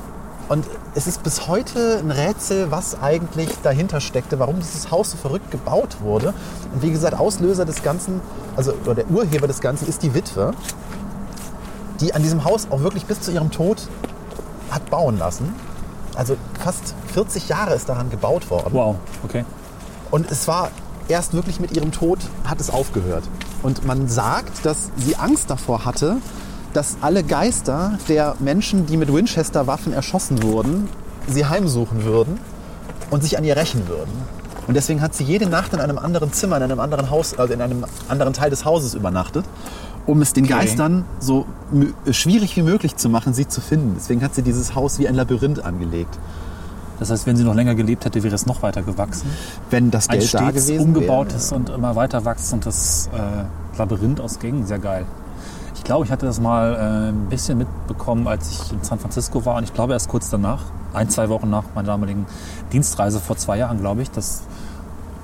Speaker 3: Und es ist bis heute ein Rätsel, was eigentlich dahinter steckte, warum dieses Haus so verrückt gebaut wurde. Und wie gesagt, Auslöser des Ganzen, also oder der Urheber des Ganzen ist die Witwe, die an diesem Haus auch wirklich bis zu ihrem Tod hat bauen lassen. Also fast 40 Jahre ist daran gebaut worden.
Speaker 2: Wow, okay.
Speaker 3: Und es war erst wirklich mit ihrem Tod hat es aufgehört. Und man sagt, dass sie Angst davor hatte, dass alle Geister der Menschen, die mit Winchester-Waffen erschossen wurden, sie heimsuchen würden und sich an ihr rächen würden. Und deswegen hat sie jede Nacht in einem anderen Zimmer, in einem anderen Haus, also in einem anderen Teil des Hauses übernachtet, um es den
Speaker 2: Okay.
Speaker 3: Geistern so schwierig wie möglich zu machen, sie zu finden. Deswegen hat sie dieses Haus wie ein Labyrinth angelegt.
Speaker 2: Das heißt, wenn sie noch länger gelebt hätte, wäre es noch weiter gewesen.
Speaker 3: Wenn das
Speaker 2: Ein
Speaker 3: Geld da
Speaker 2: stets
Speaker 3: gewesen
Speaker 2: umgebautes
Speaker 3: wäre.
Speaker 2: und immer weiter wachsendes äh, Labyrinth aus Gängen, sehr geil. Ich glaube, ich hatte das mal äh, ein bisschen mitbekommen, als ich in San Francisco war. Und ich glaube erst kurz danach, ein, zwei Wochen nach meiner damaligen Dienstreise vor zwei Jahren, glaube ich, dass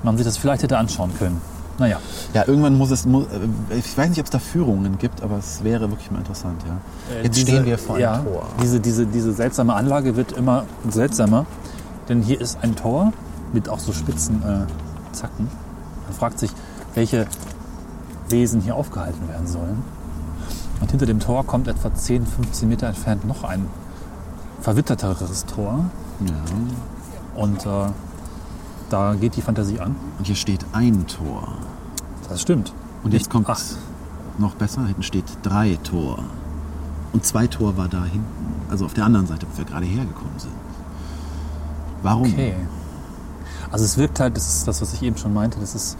Speaker 2: man sich das vielleicht hätte anschauen können. Naja,
Speaker 3: Ja, irgendwann muss es, mu- äh, ich weiß nicht, ob es da Führungen gibt, aber es wäre wirklich mal interessant, ja. Jetzt
Speaker 2: Äh, diese-
Speaker 3: stehen wir vor einem
Speaker 2: ja,
Speaker 3: Tor.
Speaker 2: Diese, diese, diese seltsame Anlage wird immer seltsamer, denn hier ist ein Tor mit auch so spitzen äh, Zacken. Man fragt sich, welche Wesen hier aufgehalten werden sollen. Und hinter dem Tor kommt etwa 10, 15 Meter entfernt noch ein verwitterteres Tor.
Speaker 3: ja.
Speaker 2: Und äh, da geht die Fantasie an.
Speaker 3: Und hier steht ein Tor.
Speaker 2: Das stimmt.
Speaker 3: Und jetzt kommt
Speaker 2: acht.
Speaker 3: noch besser, hinten steht drei Tor. Und zwei Tor war da hinten, also auf der anderen Seite, wo wir gerade hergekommen sind. Warum?
Speaker 2: Okay. Also es wirkt halt, das ist das, was ich eben schon meinte, das ist,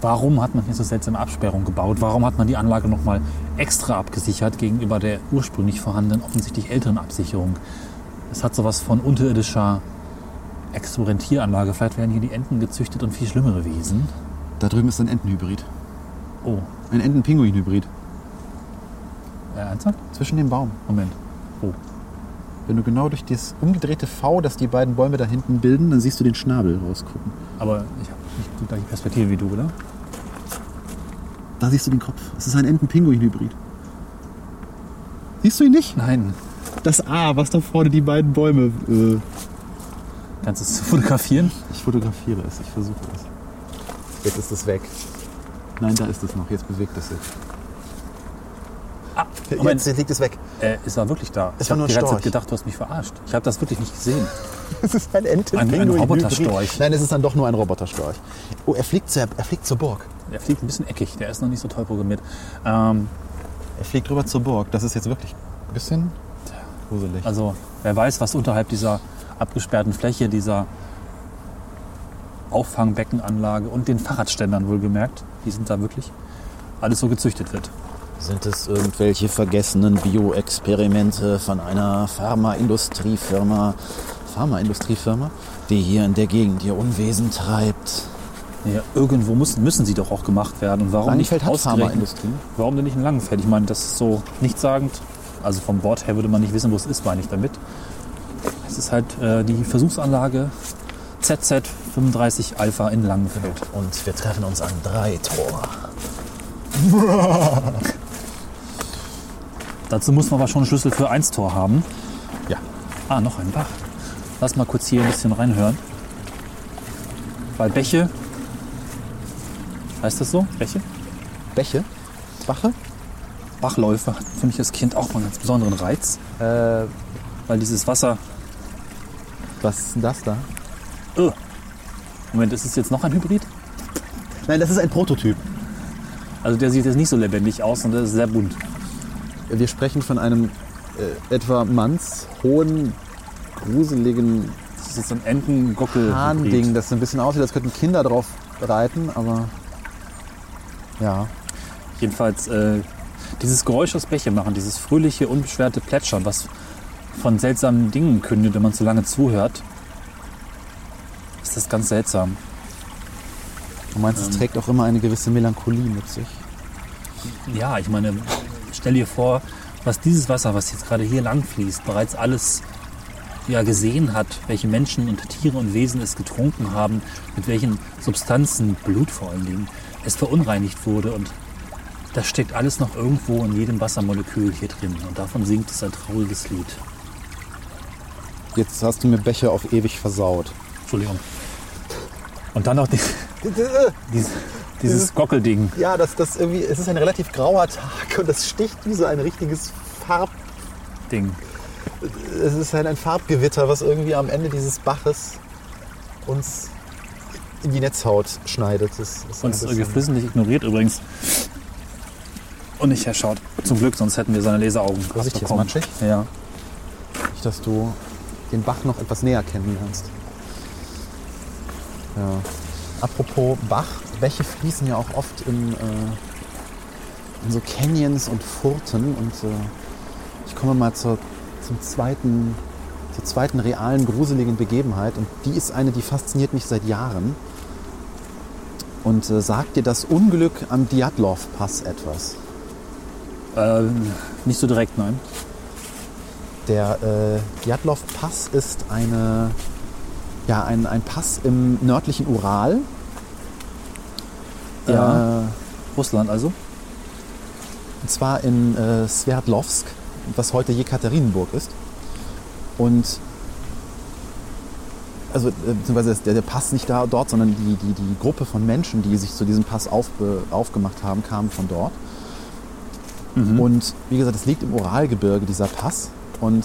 Speaker 2: warum hat man hier so seltsame Absperrung gebaut? Warum hat man die Anlage nochmal extra abgesichert gegenüber der ursprünglich vorhandenen, offensichtlich älteren Absicherung? Es hat sowas von unterirdischer Experimentieranlage. Vielleicht werden hier die Enten gezüchtet und viel schlimmere Wesen.
Speaker 3: Da drüben ist ein Entenhybrid.
Speaker 2: Oh,
Speaker 3: Ein Enten-Pinguin-Hybrid.
Speaker 2: äh, ernsthaft?
Speaker 3: Zwischen dem Baum.
Speaker 2: Moment. Oh,
Speaker 3: Wenn du genau durch das umgedrehte V, das die beiden Bäume da hinten bilden, dann siehst du den Schnabel rausgucken.
Speaker 2: aber ich habe nicht die gleiche Perspektive wie du, oder?
Speaker 3: Da siehst du den Kopf. Es ist ein Enten-Pinguin-Hybrid. Siehst du ihn nicht?
Speaker 2: Nein.
Speaker 3: Das A, was da vorne die beiden Bäume. Äh,
Speaker 2: Kannst du es fotografieren?
Speaker 3: ich fotografiere es, ich versuche es. Jetzt ist es weg. Nein, da ist es noch. Jetzt bewegt es sich.
Speaker 2: Ah, Moment.
Speaker 3: Jetzt, jetzt liegt es weg.
Speaker 2: Äh, es war wirklich da.
Speaker 3: Es
Speaker 2: ich
Speaker 3: war
Speaker 2: habe
Speaker 3: nur
Speaker 2: die ganze
Speaker 3: Storch.
Speaker 2: Zeit gedacht, du hast mich verarscht. Ich habe das wirklich nicht gesehen. <laughs>
Speaker 3: Es ist ein enten
Speaker 2: Ein- ein Roboterstorch.
Speaker 3: Nein, es ist dann doch nur ein Roboterstorch. Oh, er fliegt, zur, er fliegt zur Burg.
Speaker 2: Der fliegt ein bisschen eckig, der ist noch nicht so toll programmiert. Ähm,
Speaker 3: Er fliegt rüber zur Burg. Das ist jetzt wirklich ein bisschen gruselig.
Speaker 2: also, wer weiß, was unterhalb dieser abgesperrten Fläche, dieser Auffangbeckenanlage und den Fahrradständern wohlgemerkt, die sind da wirklich, alles so gezüchtet wird.
Speaker 4: Sind es irgendwelche vergessenen Bioexperimente von einer Pharmaindustriefirma,
Speaker 3: Pharmaindustriefirma.
Speaker 4: die hier in der Gegend ihr Unwesen treibt?
Speaker 2: Ja, irgendwo müssen, müssen sie doch auch gemacht werden. Und warum nicht
Speaker 3: Langenfeld hat
Speaker 2: ausgerechnet?
Speaker 3: Pharmaindustrie.
Speaker 2: Warum denn nicht in Langenfeld? Ich meine, das ist so nichtssagend. Also vom Wort her würde man nicht wissen, wo es ist, meine ich damit. Es ist halt äh, die Versuchsanlage ZZ35 Alpha in Langenfeld.
Speaker 4: Und wir treffen uns an drei Tor. <laughs>
Speaker 2: Dazu muss man aber schon einen Schlüssel für 1 Tor haben.
Speaker 3: Ja.
Speaker 2: Ah, noch ein Bach. Lass mal kurz hier ein bisschen reinhören. Weil Bäche. Heißt das so? Bäche?
Speaker 3: Bäche. Bache.
Speaker 2: Bachläufe hat für mich als Kind auch mal einen ganz besonderen Reiz.
Speaker 3: Äh,
Speaker 2: Weil dieses Wasser.
Speaker 3: was ist denn das da?
Speaker 2: Oh. Moment, ist es jetzt noch ein Hybrid?
Speaker 3: Nein, das ist ein Prototyp.
Speaker 2: Also der sieht jetzt nicht so lebendig aus und der ist sehr bunt.
Speaker 3: Wir sprechen von einem äh, etwa mannshohen, gruseligen
Speaker 2: Das ist jetzt so ein Entenguckel.
Speaker 3: Hahnding, das so ein bisschen aussieht, als könnten Kinder drauf reiten, aber ja.
Speaker 2: Jedenfalls äh, dieses Geräusch aus Bäche machen, dieses fröhliche, unbeschwerte Plätschern, was von seltsamen Dingen kündet, wenn man so lange zuhört, ist das ganz seltsam.
Speaker 3: Du meinst, es trägt auch immer eine gewisse Melancholie mit sich.
Speaker 2: Ja, ich meine, stell dir vor, was dieses Wasser, was jetzt gerade hier lang fließt, bereits alles ja, gesehen hat, welche Menschen und Tiere und Wesen es getrunken haben, mit welchen Substanzen, Blut vor allen Dingen, es verunreinigt wurde. Und das steckt alles noch irgendwo in jedem Wassermolekül hier drin. Und davon singt es ein trauriges Lied.
Speaker 3: Jetzt hast du mir Becher auf ewig versaut.
Speaker 2: Entschuldigung. Und dann noch die, dieses, dieses Gockelding.
Speaker 3: Ja, das, das irgendwie, es ist ein relativ grauer Tag und das sticht wie so ein richtiges Farb.
Speaker 2: Ding.
Speaker 3: Es ist halt ein Farbgewitter, was irgendwie am Ende dieses Baches uns in die Netzhaut schneidet. Das ist
Speaker 2: es
Speaker 3: bisschen-
Speaker 2: geflissentlich ignoriert übrigens. Und nicht erschaut. Zum Glück, sonst hätten wir seine Laseraugen
Speaker 3: Vorsicht, hier ist matschig.
Speaker 2: Ja.
Speaker 3: Nicht, dass du den Bach noch etwas näher kennenlernst. Ja. Apropos Bach, Bäche fließen ja auch oft in, äh, in so Canyons und Furten. Und äh, ich komme mal zur, zum zweiten, zur zweiten realen, gruseligen Begebenheit. Und die ist eine, die fasziniert mich seit Jahren. Und äh, sagt dir das Unglück am Dyatlov-Pass etwas?
Speaker 2: Äh, nicht so direkt, nein.
Speaker 3: Der äh, Djatlov-Pass ist eine, ja, ein, ein Pass im nördlichen Ural.
Speaker 2: Ja. Russland also.
Speaker 3: Und zwar in äh, Sverdlovsk, was heute Jekaterinburg ist. Und also äh, beziehungsweise ist der, der Pass nicht da dort, sondern die, die, die Gruppe von Menschen, die sich zu diesem Pass aufbe, aufgemacht haben, kamen von dort. Und wie gesagt, es liegt im Uralgebirge, dieser Pass. Und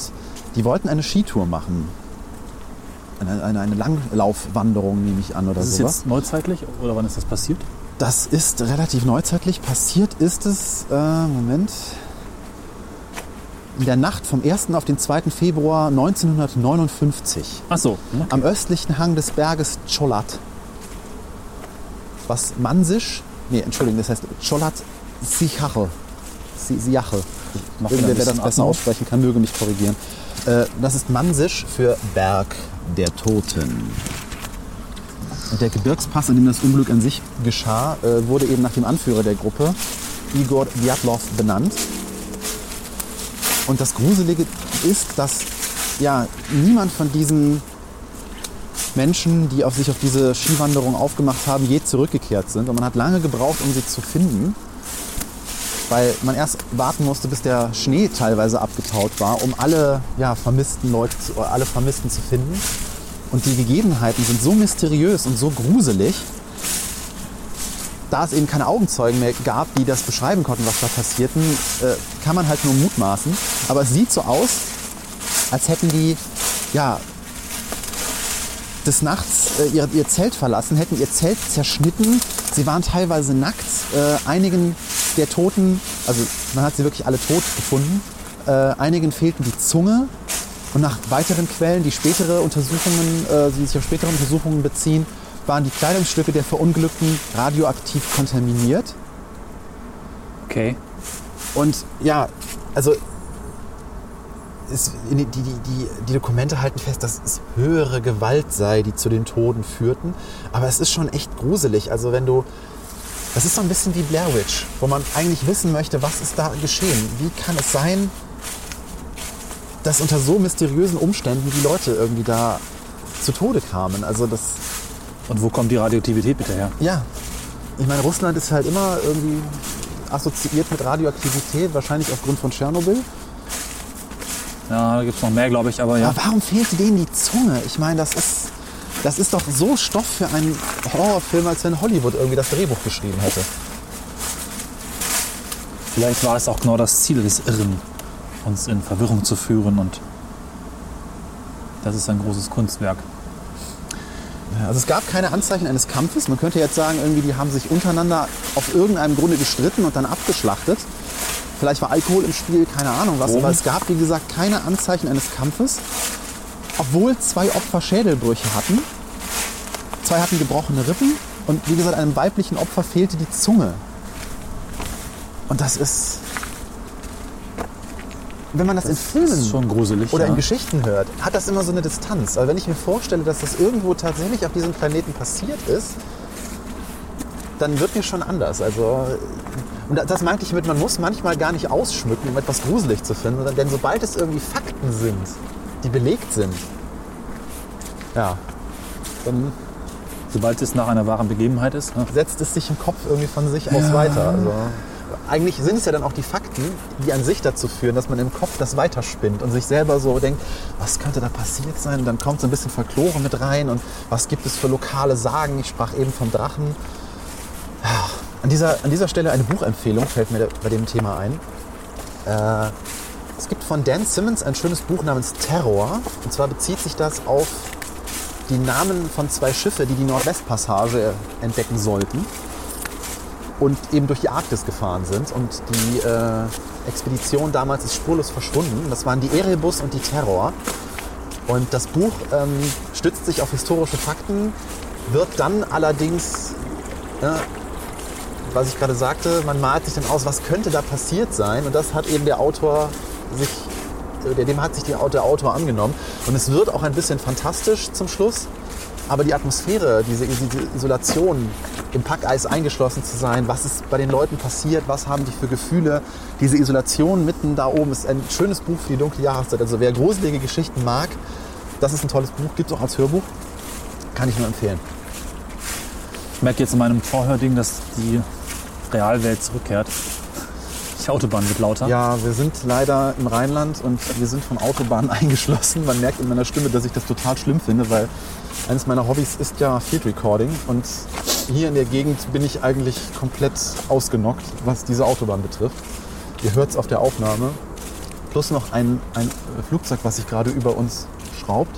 Speaker 3: die wollten eine Skitour machen. Eine, eine, eine Langlaufwanderung, nehme ich an, oder
Speaker 2: Das ist
Speaker 3: sowas.
Speaker 2: jetzt neuzeitlich oder wann ist das passiert?
Speaker 3: Das ist relativ neuzeitlich. Passiert ist es, äh, Moment, in der Nacht vom 1. auf den 2. Februar 1959
Speaker 2: Ach so. ne?
Speaker 3: am östlichen Hang des Berges Cholat. Was Mansisch, nee, Entschuldigung, das heißt Cholat Sichachel. Si- Siachel. Irgendwer, wer das besser aussprechen kann, möge mich korrigieren. Äh, das ist Mansisch für Berg der Toten. Der Gebirgspass, an dem das Unglück an sich geschah, äh, wurde eben nach dem Anführer der Gruppe, Igor Djatlov, benannt. Und das Gruselige ist, dass ja, niemand von diesen Menschen, die auf sich auf diese Skiwanderung aufgemacht haben, je zurückgekehrt sind. Und man hat lange gebraucht, um sie zu finden, weil man erst warten musste, bis der Schnee teilweise abgetaut war, um alle ja, vermissten Leute, alle Vermissten zu finden. Und die Gegebenheiten sind so mysteriös und so gruselig, da es eben keine Augenzeugen mehr gab, die das beschreiben konnten, was da passierten, äh, kann man halt nur mutmaßen. Aber es sieht so aus, als hätten die ja, des Nachts äh, ihr, ihr Zelt verlassen, hätten ihr Zelt zerschnitten. Sie waren teilweise nackt. Äh, einigen der Toten, also man hat sie wirklich alle tot gefunden, äh, einigen fehlten die Zunge. Und nach weiteren Quellen, die spätere Untersuchungen, äh, die sich auf spätere Untersuchungen beziehen, waren die Kleidungsstücke der Verunglückten radioaktiv kontaminiert.
Speaker 2: Okay.
Speaker 3: Und ja, also es, die, die, die, die Dokumente halten fest, dass es höhere Gewalt sei, die zu den Toten führten. Aber es ist schon echt gruselig. Also wenn du, das ist so ein bisschen wie Blair Witch, wo man eigentlich wissen möchte, was ist da geschehen? Wie kann es sein, dass unter so mysteriösen Umständen die Leute irgendwie da zu Tode kamen? Also das,
Speaker 2: Und wo kommt die Radioaktivität bitte her?
Speaker 3: ja, ich meine, Russland ist halt immer irgendwie assoziiert mit Radioaktivität, wahrscheinlich aufgrund von Tschernobyl.
Speaker 2: Ja, da gibt es noch mehr, glaube ich, aber ja.
Speaker 3: Aber warum fehlte denen die Zunge? Ich meine, das ist, das ist doch so Stoff für einen Horrorfilm, als wenn Hollywood irgendwie das Drehbuch geschrieben hätte.
Speaker 2: Vielleicht war es auch genau das Ziel des Irren, uns in Verwirrung zu führen und das ist ein großes Kunstwerk.
Speaker 3: Also es gab keine Anzeichen eines Kampfes. Man könnte jetzt sagen, irgendwie die haben sich untereinander auf irgendeinem Grunde gestritten und dann abgeschlachtet. Vielleicht war Alkohol im Spiel, keine Ahnung was.
Speaker 2: Drogen?
Speaker 3: Aber es gab, wie gesagt, keine Anzeichen eines Kampfes. Obwohl zwei Opfer Schädelbrüche hatten. Zwei hatten gebrochene Rippen. Und wie gesagt, einem weiblichen Opfer fehlte die Zunge. Und das ist... Wenn man das, in Filmen
Speaker 2: Das ist schon gruselig.
Speaker 3: oder
Speaker 2: ja.
Speaker 3: in Geschichten hört, hat das immer so eine Distanz. Aber wenn ich mir vorstelle, dass das irgendwo tatsächlich auf diesem Planeten passiert ist, dann wird mir schon anders. Also, und das meinte ich mit, man muss manchmal gar nicht ausschmücken, um etwas gruselig zu finden, denn sobald es irgendwie Fakten sind, die belegt sind, ja, dann
Speaker 2: Sobald es nach einer wahren Begebenheit ist. Ne?
Speaker 3: setzt es sich im Kopf irgendwie von sich aus weiter. Also, eigentlich sind es ja dann auch die Fakten, die an sich dazu führen, dass man im Kopf das weiterspinnt und sich selber so denkt, was könnte da passiert sein? Und dann kommt so ein bisschen Folklore mit rein und was gibt es für lokale Sagen? Ich sprach eben vom Drachen. Ja, An dieser, an dieser Stelle eine Buchempfehlung fällt mir bei dem Thema ein. Äh, es gibt von Dan Simmons ein schönes Buch namens Terror. Und zwar bezieht sich das auf die Namen von zwei Schiffe, die die Nordwestpassage entdecken sollten und eben durch die Arktis gefahren sind. Und die äh, Expedition damals ist spurlos verschwunden. Das waren die Erebus und die Terror. Und das Buch ähm, stützt sich auf historische Fakten, wird dann allerdings, ja, was ich gerade sagte, man malt sich dann aus, was könnte da passiert sein. Und das hat eben der Autor sich, äh, dem hat sich die, der Autor angenommen. Und es wird auch ein bisschen fantastisch zum Schluss. Aber die Atmosphäre, diese, Isolation, im Packeis eingeschlossen zu sein, was ist bei den Leuten passiert, was haben die für Gefühle, diese Isolation mitten da oben ist ein schönes Buch für die dunkle Jahreszeit. Also wer gruselige Geschichten mag, das ist ein tolles Buch, gibt es auch als Hörbuch, kann ich nur empfehlen.
Speaker 2: Ich merke jetzt in meinem Vorhörding, dass die Realwelt zurückkehrt. Die Autobahn wird lauter.
Speaker 3: Ja, wir sind leider im Rheinland und wir sind von Autobahnen <laughs> eingeschlossen. Man merkt in meiner Stimme, dass ich das total schlimm finde, weil eines meiner Hobbys ist ja Field Recording und hier in der Gegend bin ich eigentlich komplett ausgenockt, was diese Autobahn betrifft. Ihr hört es auf der Aufnahme. Plus noch ein, ein Flugzeug, was sich gerade über uns schraubt.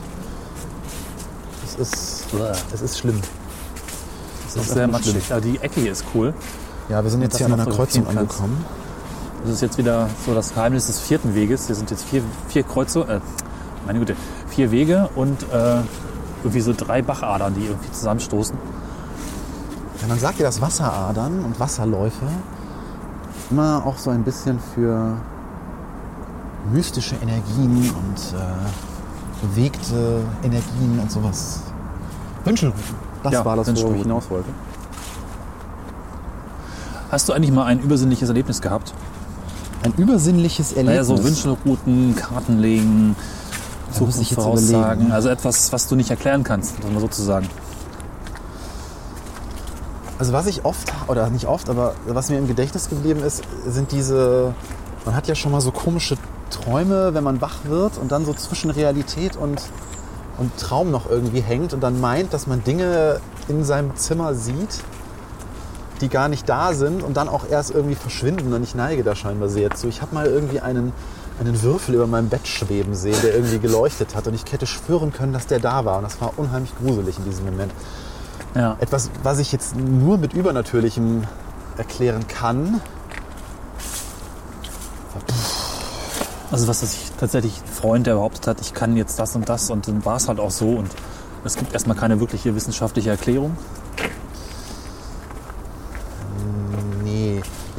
Speaker 3: Es ist, es ist schlimm. Es
Speaker 2: Das ist sehr matschig. Aber die Ecke hier ist cool.
Speaker 3: Ja, wir sind jetzt hier an einer Kreuzung angekommen.
Speaker 2: Das ist jetzt wieder so das Geheimnis des vierten Weges. Hier sind jetzt vier, vier Kreuze, äh, meine Güte, vier Wege und äh, irgendwie so drei Bachadern, die irgendwie zusammenstoßen.
Speaker 3: Ja, man sagt ja, dass Wasseradern und Wasserläufe immer auch so ein bisschen für mystische Energien und äh, bewegte Energien und sowas. Wünschelrouten. Das
Speaker 2: Ja,
Speaker 3: war das, worauf ich hinaus wollte.
Speaker 2: Hast du eigentlich mal ein übersinnliches Erlebnis gehabt?
Speaker 3: Ein übersinnliches Erlebnis.
Speaker 2: Naja, so Wünschelrouten, Karten legen,
Speaker 3: Da muss ich jetzt überlegen.
Speaker 2: Also etwas, was du nicht erklären kannst, mal sozusagen.
Speaker 3: Also was ich oft, oder nicht oft, aber was mir im Gedächtnis geblieben ist, sind diese, man hat ja schon mal so komische Träume, wenn man wach wird und dann so zwischen Realität und, und Traum noch irgendwie hängt und dann meint, dass man Dinge in seinem Zimmer sieht, die gar nicht da sind und dann auch erst irgendwie verschwinden und ich neige da scheinbar sehr zu. Ich habe mal irgendwie einen, einen Würfel über meinem Bett schweben sehen, der irgendwie geleuchtet hat und ich hätte schwören können, dass der da war und das war unheimlich gruselig in diesem Moment.
Speaker 2: Ja.
Speaker 3: Etwas, was ich jetzt nur mit Übernatürlichem erklären kann.
Speaker 2: Also was ich tatsächlich ein Freund, der behauptet hat, ich kann jetzt das und das und dann war es halt auch so und es gibt erstmal keine wirkliche wissenschaftliche Erklärung.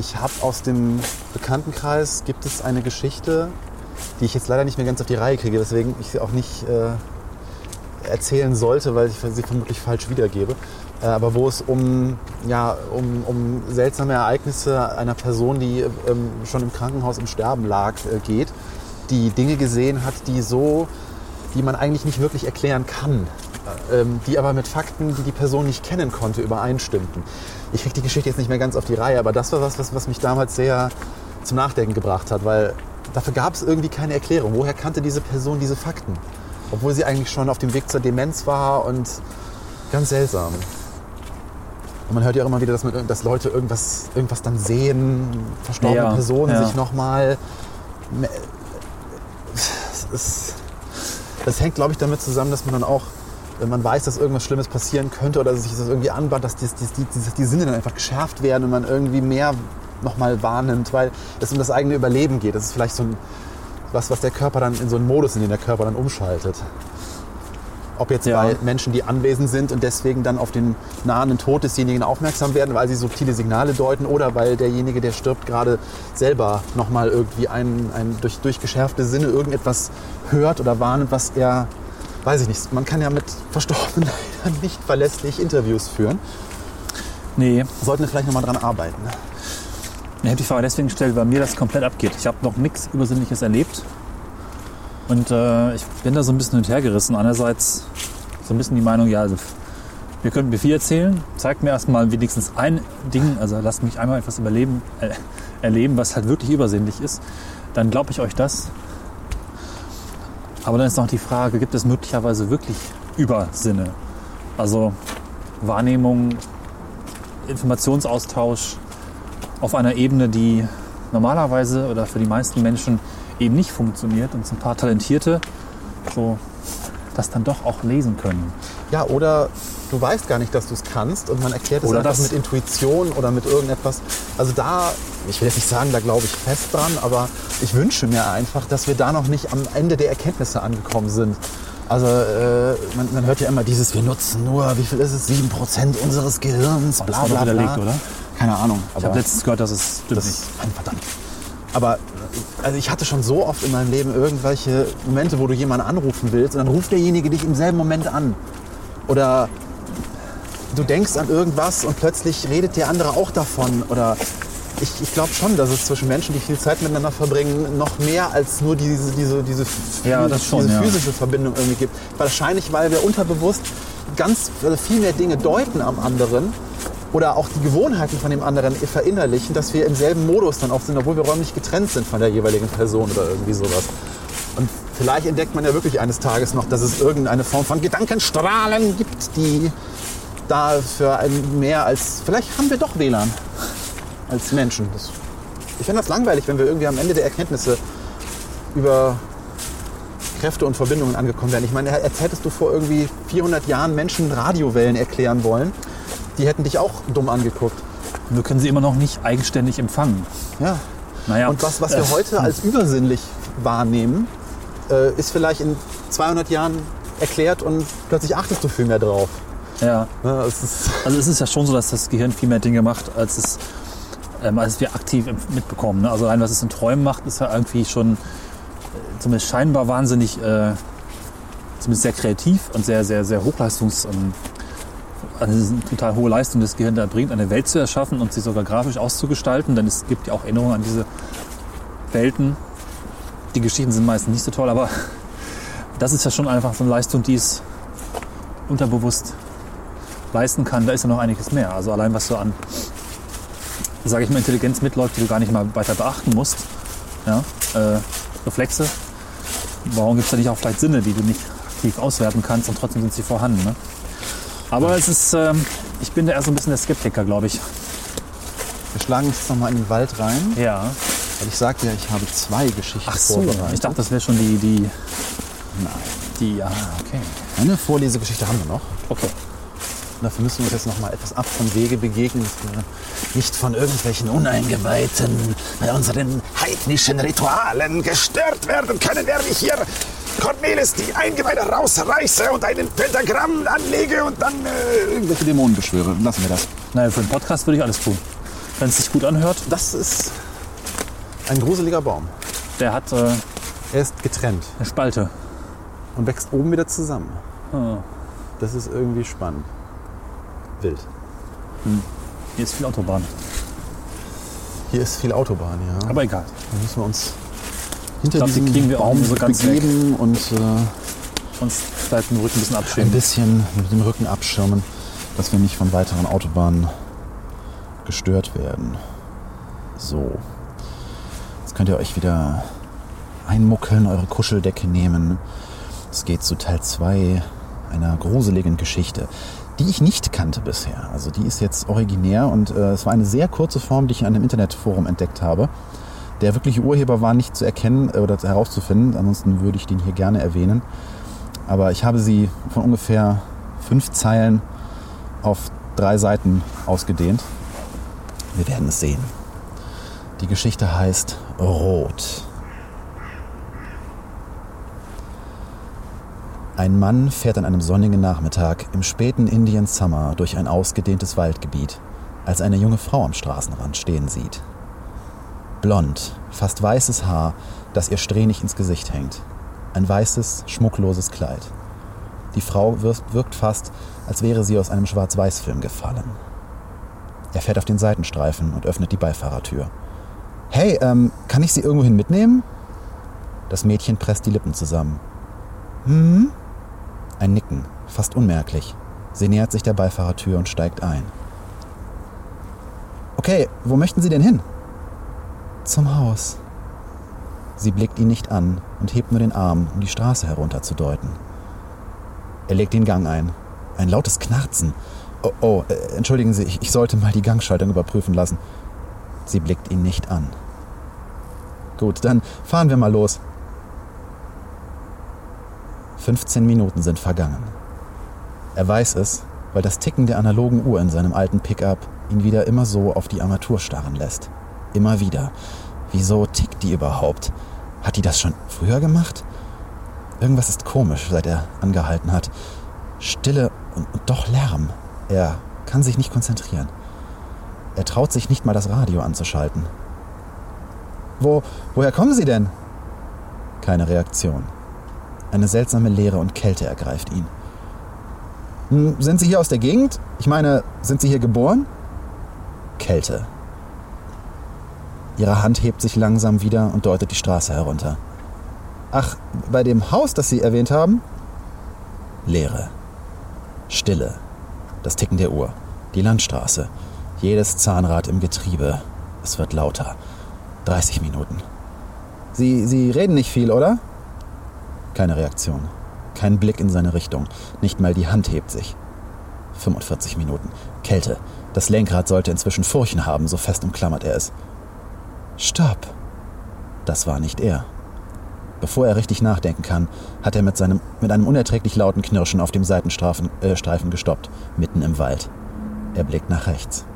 Speaker 3: Ich habe aus dem Bekanntenkreis gibt es eine Geschichte, die ich jetzt leider nicht mehr ganz auf die Reihe kriege, weswegen ich sie auch nicht äh, erzählen sollte, weil ich sie vermutlich falsch wiedergebe. Äh, aber wo es um, ja, um, um seltsame Ereignisse einer Person, die ähm, schon im Krankenhaus im Sterben lag, äh, geht, die Dinge gesehen hat, die so, die man eigentlich nicht wirklich erklären kann, ähm, die aber mit Fakten, die die Person nicht kennen konnte, übereinstimmten. Ich kriege die Geschichte jetzt nicht mehr ganz auf die Reihe, aber das war was, was, was mich damals sehr zum Nachdenken gebracht hat, weil dafür gab es irgendwie keine Erklärung. Woher kannte diese Person diese Fakten? Obwohl sie eigentlich schon auf dem Weg zur Demenz war und ganz seltsam. Und man hört ja auch immer wieder, dass, man, dass Leute irgendwas, irgendwas dann sehen, verstorbene
Speaker 2: Ja,
Speaker 3: Personen
Speaker 2: ja.
Speaker 3: sich nochmal. Das, das hängt, glaube ich, damit zusammen, dass man dann auch, wenn man weiß, dass irgendwas Schlimmes passieren könnte oder sich das irgendwie anbahnt, dass die, die, die, die, Sinne dann einfach geschärft werden und man irgendwie mehr nochmal wahrnimmt, weil es um das eigene Überleben geht. Das ist vielleicht so ein, was, was der Körper dann in so einen Modus, in den der Körper dann umschaltet. Ob jetzt
Speaker 2: Ja.
Speaker 3: bei Menschen, die anwesend sind und deswegen dann auf den nahenden Tod desjenigen aufmerksam werden, weil sie subtile Signale deuten oder weil derjenige, der stirbt, gerade selber nochmal irgendwie ein, ein durch, durch geschärfte Sinne irgendetwas hört oder wahrnimmt, was er, weiß ich nicht, man kann ja mit Verstorbenen leider nicht verlässlich Interviews führen.
Speaker 2: Nee,
Speaker 3: sollten wir vielleicht nochmal dran arbeiten.
Speaker 2: ich habe die Frage deswegen gestellt, weil mir das komplett abgeht. Ich habe noch nichts Übersinnliches erlebt. Und äh, ich bin da so ein bisschen hin und her gerissen. Einerseits so ein bisschen die Meinung, ja, also wir könnten mir viel erzählen. Zeigt mir erstmal wenigstens ein Ding, also lasst mich einmal etwas überleben, äh, erleben, was halt wirklich übersinnlich ist. Dann glaube ich euch das. Aber dann ist noch die Frage, gibt es möglicherweise wirklich Übersinne? Also Wahrnehmung, Informationsaustausch auf einer Ebene, die normalerweise oder für die meisten Menschen eben nicht funktioniert und so ein paar Talentierte so das dann doch auch lesen können.
Speaker 3: Ja, oder du weißt gar nicht, dass du es kannst und man erklärt es
Speaker 2: Oder
Speaker 3: einfach
Speaker 2: das.
Speaker 3: mit Intuition oder mit irgendetwas. Also da, ich will jetzt nicht sagen, da glaube ich fest dran, aber ich wünsche mir einfach, dass wir da noch nicht am Ende der Erkenntnisse angekommen sind. Also äh, man, man hört ja immer dieses, wir nutzen nur, wie viel ist es, 7% unseres Gehirns,
Speaker 2: das
Speaker 3: bla bla bla.
Speaker 2: widerlegt, oder?
Speaker 3: Keine Ahnung.
Speaker 2: Ich habe letztens gehört, dass es stimmt
Speaker 3: das,
Speaker 2: nicht.
Speaker 3: Verdammt. Aber also ich hatte schon so oft in meinem Leben irgendwelche Momente, wo du jemanden anrufen willst und dann ruft derjenige dich im selben Moment an. Oder du denkst an irgendwas und plötzlich redet der andere auch davon. Oder ich, ich glaube schon, dass es zwischen Menschen, die viel Zeit miteinander verbringen, noch mehr als nur diese, diese, diese,
Speaker 2: Ja, schon,
Speaker 3: diese
Speaker 2: ja.
Speaker 3: physische Verbindung irgendwie gibt. Wahrscheinlich, weil wir unterbewusst ganz also viel mehr Dinge deuten am anderen oder auch die Gewohnheiten von dem anderen verinnerlichen, dass wir im selben Modus dann auch sind, obwohl wir räumlich getrennt sind von der jeweiligen Person oder irgendwie sowas. Und vielleicht entdeckt man ja wirklich eines Tages noch, dass es irgendeine Form von Gedankenstrahlen gibt, die da für ein mehr als. Vielleicht haben wir doch WLAN als Menschen. Das, ich finde das langweilig, wenn wir irgendwie am Ende der Erkenntnisse über Kräfte und Verbindungen angekommen wären. Ich meine, als hättest du vor irgendwie 400 Jahren Menschen Radiowellen erklären wollen, die hätten dich auch dumm angeguckt.
Speaker 2: Wir können sie immer noch nicht eigenständig empfangen.
Speaker 3: Ja.
Speaker 2: Naja,
Speaker 3: Und was, was wir
Speaker 2: äh,
Speaker 3: heute als übersinnlich wahrnehmen, äh, ist vielleicht in 200 Jahren erklärt und plötzlich achtest du viel mehr drauf.
Speaker 2: Ja,
Speaker 3: Ne, es ist, <laughs>
Speaker 2: also es ist ja schon so, dass das Gehirn viel mehr Dinge macht, als es ähm, als wir aktiv mitbekommen. Ne? Also rein, was es in Träumen macht, ist ja irgendwie schon äh, zumindest scheinbar wahnsinnig, äh, zumindest sehr kreativ und sehr, sehr, sehr hochleistungs... Ähm, also eine total hohe Leistung, das Gehirn da bringt, eine Welt zu erschaffen und sie sogar grafisch auszugestalten. Denn es gibt ja auch Erinnerungen an diese Welten. Die Geschichten sind meistens nicht so toll, aber das ist ja schon einfach so eine Leistung, die es unterbewusst leisten kann. Da ist ja noch einiges mehr. Also allein was so an, sage ich mal, Intelligenz mitläuft, die du gar nicht mal weiter beachten musst. Ja? Äh, Reflexe. Warum gibt es da nicht auch vielleicht Sinne, die du nicht aktiv auswerten kannst und trotzdem sind sie vorhanden? Ne? Aber es ist, ähm, ich bin da eher so ein bisschen der Skeptiker, glaube ich.
Speaker 3: wir schlagen jetzt nochmal in den Wald rein,
Speaker 2: Ja.
Speaker 3: Weil ich sagte ja, ich habe zwei Geschichten
Speaker 2: Ach so,
Speaker 3: vorbereitet.
Speaker 2: ich dachte, das wäre schon die, die,
Speaker 3: Nein.
Speaker 2: die, ja, okay.
Speaker 3: Eine Vorlesegeschichte haben wir noch.
Speaker 2: Okay.
Speaker 3: Und dafür müssen wir uns jetzt noch mal etwas ab vom Wege begegnen, dass wir nicht von irgendwelchen Uneingeweihten bei unseren heidnischen Ritualen gestört werden können, während ich hier Cornelis die Eingeweide rausreiße und einen Pentagramm anlege und dann äh, irgendwelche Dämonen beschwöre. Lassen wir das.
Speaker 2: Naja, für den Podcast würde ich alles tun. Wenn es sich gut anhört,
Speaker 3: Das ist ein gruseliger Baum.
Speaker 2: der hat äh,
Speaker 3: Er ist getrennt
Speaker 2: eine Spalte.
Speaker 3: und wächst oben wieder zusammen.
Speaker 2: Ah,
Speaker 3: Das ist irgendwie spannend. Wild.
Speaker 2: hier ist viel Autobahn.
Speaker 3: Hier ist viel Autobahn, ja.
Speaker 2: Aber egal.
Speaker 3: Da müssen wir uns hinter
Speaker 2: glaub, die
Speaker 3: diesem
Speaker 2: kriegen wir auch
Speaker 3: Baum
Speaker 2: nicht so ganz
Speaker 3: begeben und äh,
Speaker 2: Uns bleibt den Rücken ein bisschen
Speaker 3: ein
Speaker 2: abschirmen.
Speaker 3: bisschen mit dem Rücken abschirmen, dass wir nicht von weiteren Autobahnen gestört werden. So. Jetzt könnt ihr euch wieder einmuckeln, eure Kuscheldecke nehmen. Es geht zu Teil 2 einer gruseligen Geschichte, die ich nicht kannte bisher. Also die ist jetzt originär und äh, es war eine sehr kurze Form, die ich in einem Internetforum entdeckt habe. Der wirkliche Urheber war nicht zu erkennen äh, oder herauszufinden, ansonsten würde ich den hier gerne erwähnen. Aber ich habe sie von ungefähr fünf Zeilen auf drei Seiten ausgedehnt. Wir werden es sehen. Die Geschichte heißt Rot. Ein Mann fährt an einem sonnigen Nachmittag im späten Indian Summer durch ein ausgedehntes Waldgebiet, als eine junge Frau am Straßenrand stehen sieht. Blond, fast weißes Haar, das ihr strähnig ins Gesicht hängt. Ein weißes, schmuckloses Kleid. Die Frau wirkt fast, als wäre sie aus einem Schwarz-Weiß-Film gefallen. Er fährt auf den Seitenstreifen und öffnet die Beifahrertür. Hey, ähm, kann ich Sie irgendwohin mitnehmen? Das Mädchen presst die Lippen zusammen. Hm? Ein Nicken, fast unmerklich. Sie nähert sich der Beifahrertür und steigt ein. Okay, wo möchten Sie denn hin? Zum Haus. Sie blickt ihn nicht an und hebt nur den Arm, um die Straße herunterzudeuten. Er legt den Gang ein. Ein lautes Knarzen. Oh, oh äh, entschuldigen Sie, ich, ich sollte mal die Gangschaltung überprüfen lassen. Sie blickt ihn nicht an. Gut, dann fahren wir mal los. 15 Minuten sind vergangen. Er weiß es, weil das Ticken der analogen Uhr in seinem alten Pickup ihn wieder immer so auf die Armatur starren lässt. Immer wieder. Wieso tickt die überhaupt? Hat die das schon früher gemacht? Irgendwas ist komisch, seit er angehalten hat. Stille und, doch Lärm. Er kann sich nicht konzentrieren. Er traut sich nicht mal das Radio anzuschalten. Wo, woher kommen Sie denn? Keine Reaktion. Eine seltsame Leere und Kälte ergreift ihn. Hm, sind Sie hier aus der Gegend? Ich meine, sind Sie hier geboren? Kälte. Ihre Hand hebt sich langsam wieder und deutet die Straße herunter. Ach, bei dem Haus, das Sie erwähnt haben? Leere. Stille. Das Ticken der Uhr. Die Landstraße. Jedes Zahnrad im Getriebe. Es wird lauter. 30 Minuten. Sie, Sie reden nicht viel, oder? Keine Reaktion. Kein Blick in seine Richtung. Nicht mal die Hand hebt sich. 45 Minuten. Kälte. Das Lenkrad sollte inzwischen Furchen haben, so fest umklammert er es. Stopp. Das war nicht er. Bevor er richtig nachdenken kann, hat er mit, seinem, mit einem unerträglich lauten Knirschen auf dem Seitenstreifen äh, gestoppt, mitten im Wald. Er blickt nach rechts.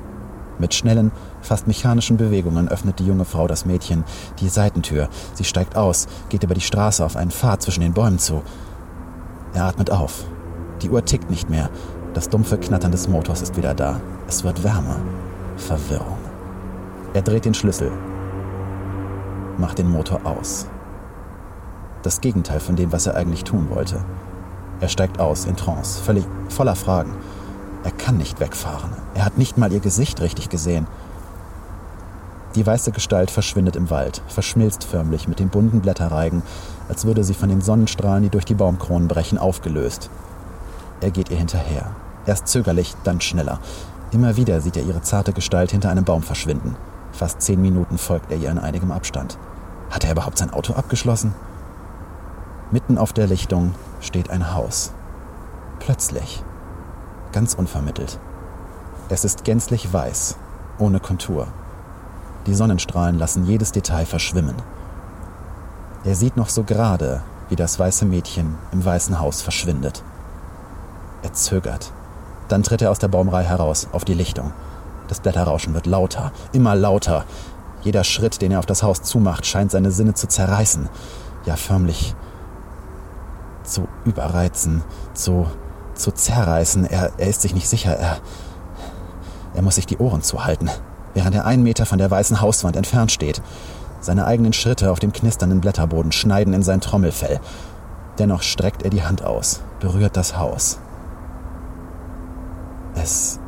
Speaker 3: Mit schnellen, fast mechanischen Bewegungen öffnet die junge Frau das Mädchen die Seitentür. Sie steigt aus, geht über die Straße auf einen Pfad zwischen den Bäumen zu. Er atmet auf. Die Uhr tickt nicht mehr. Das dumpfe Knattern des Motors ist wieder da. Es wird wärmer. Verwirrung. Er dreht den Schlüssel, macht den Motor aus. Das Gegenteil von dem, was er eigentlich tun wollte. Er steigt aus in Trance, völlig voller Fragen. Er kann nicht wegfahren. Er hat nicht mal ihr Gesicht richtig gesehen. Die weiße Gestalt verschwindet im Wald, verschmilzt förmlich mit den bunten Blätterreigen, als würde sie von den Sonnenstrahlen, die durch die Baumkronen brechen, aufgelöst. Er geht ihr hinterher. Erst zögerlich, dann schneller. Immer wieder sieht er ihre zarte Gestalt hinter einem Baum verschwinden. Fast zehn Minuten folgt er ihr in einigem Abstand. Hat er überhaupt sein Auto abgeschlossen? Mitten auf der Lichtung steht ein Haus. Plötzlich ganz unvermittelt. Es ist gänzlich weiß, ohne Kontur. Die Sonnenstrahlen lassen jedes Detail verschwimmen. Er sieht noch so gerade, wie das weiße Mädchen im weißen Haus verschwindet. Er zögert. Dann tritt er aus der Baumreihe heraus, auf die Lichtung. Das Blätterrauschen wird lauter, immer lauter. Jeder Schritt, den er auf das Haus zumacht, scheint seine Sinne zu zerreißen. Ja, förmlich zu überreizen, zu zu zerreißen. Er, er ist sich nicht sicher. Er, er muss sich die Ohren zuhalten, während er einen Meter von der weißen Hauswand entfernt steht. Seine eigenen Schritte auf dem knisternden Blätterboden schneiden in sein Trommelfell. Dennoch streckt er die Hand aus, berührt das Haus. Es.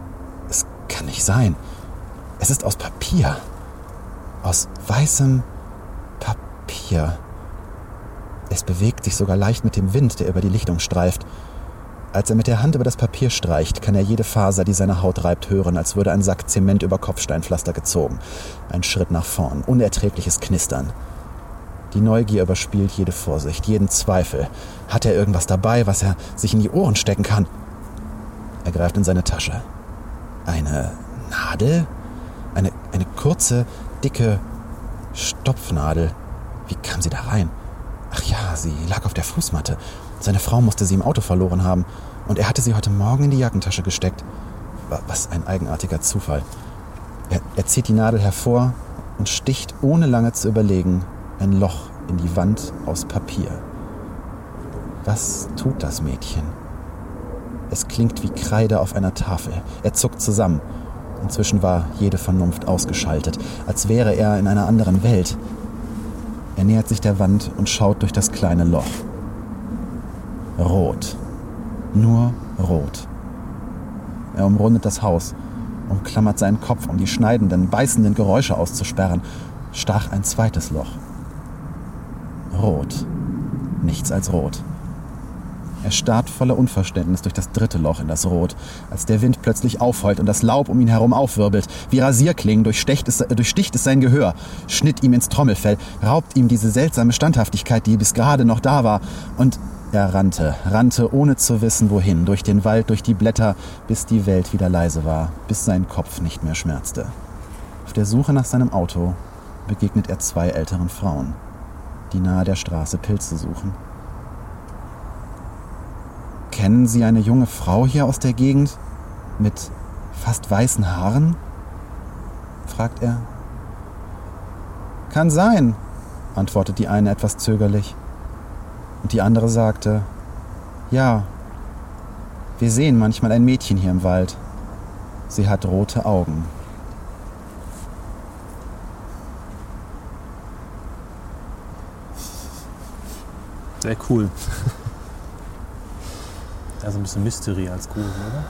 Speaker 3: Es kann nicht sein. Es ist aus Papier. Aus weißem Papier. Es bewegt sich sogar leicht mit dem Wind, der über die Lichtung streift. Als er mit der Hand über das Papier streicht, kann er jede Faser, die seine Haut reibt, hören, als würde ein Sack Zement über Kopfsteinpflaster gezogen. Ein Schritt nach vorn, unerträgliches Knistern. Die Neugier überspielt jede Vorsicht, jeden Zweifel. Hat er irgendwas dabei, was er sich in die Ohren stecken kann? Er greift in seine Tasche. Eine Nadel? Eine, eine kurze, dicke Stopfnadel. Wie kam sie da rein? Ach ja, sie lag auf der Fußmatte. Seine Frau musste sie im Auto verloren haben und er hatte sie heute Morgen in die Jackentasche gesteckt. Was ein eigenartiger Zufall. Er, er zieht die Nadel hervor und sticht ohne lange zu überlegen ein Loch in die Wand aus Papier. Was tut das Mädchen? Es klingt wie Kreide auf einer Tafel. Er zuckt zusammen. Inzwischen war jede Vernunft ausgeschaltet, als wäre er in einer anderen Welt. Er nähert sich der Wand und schaut durch das kleine Loch. Rot. Nur rot. Er umrundet das Haus. umklammert seinen Kopf, um die schneidenden, beißenden Geräusche auszusperren, stach ein zweites Loch. Rot. Nichts als rot. Er starrt voller Unverständnis durch das dritte Loch in das Rot, als der Wind plötzlich aufheult und das Laub um ihn herum aufwirbelt. Wie Rasierklingen durchsticht es, durchsticht es sein Gehör, schnitt ihm ins Trommelfell, raubt ihm diese seltsame Standhaftigkeit, die bis gerade noch da war. Und er rannte, rannte ohne zu wissen wohin, durch den Wald, durch die Blätter, bis die Welt wieder leise war, bis sein Kopf nicht mehr schmerzte. Auf der Suche nach seinem Auto begegnet er zwei älteren Frauen, die nahe der Straße Pilze suchen. Kennen Sie eine junge Frau hier aus der Gegend mit fast weißen Haaren? fragt er. Kann sein, antwortet die eine etwas zögerlich. Und die andere sagte, ja, wir sehen manchmal ein Mädchen hier im Wald. Sie hat rote Augen.
Speaker 2: Sehr cool. <laughs> Also ein bisschen Mystery als Grusel, oder?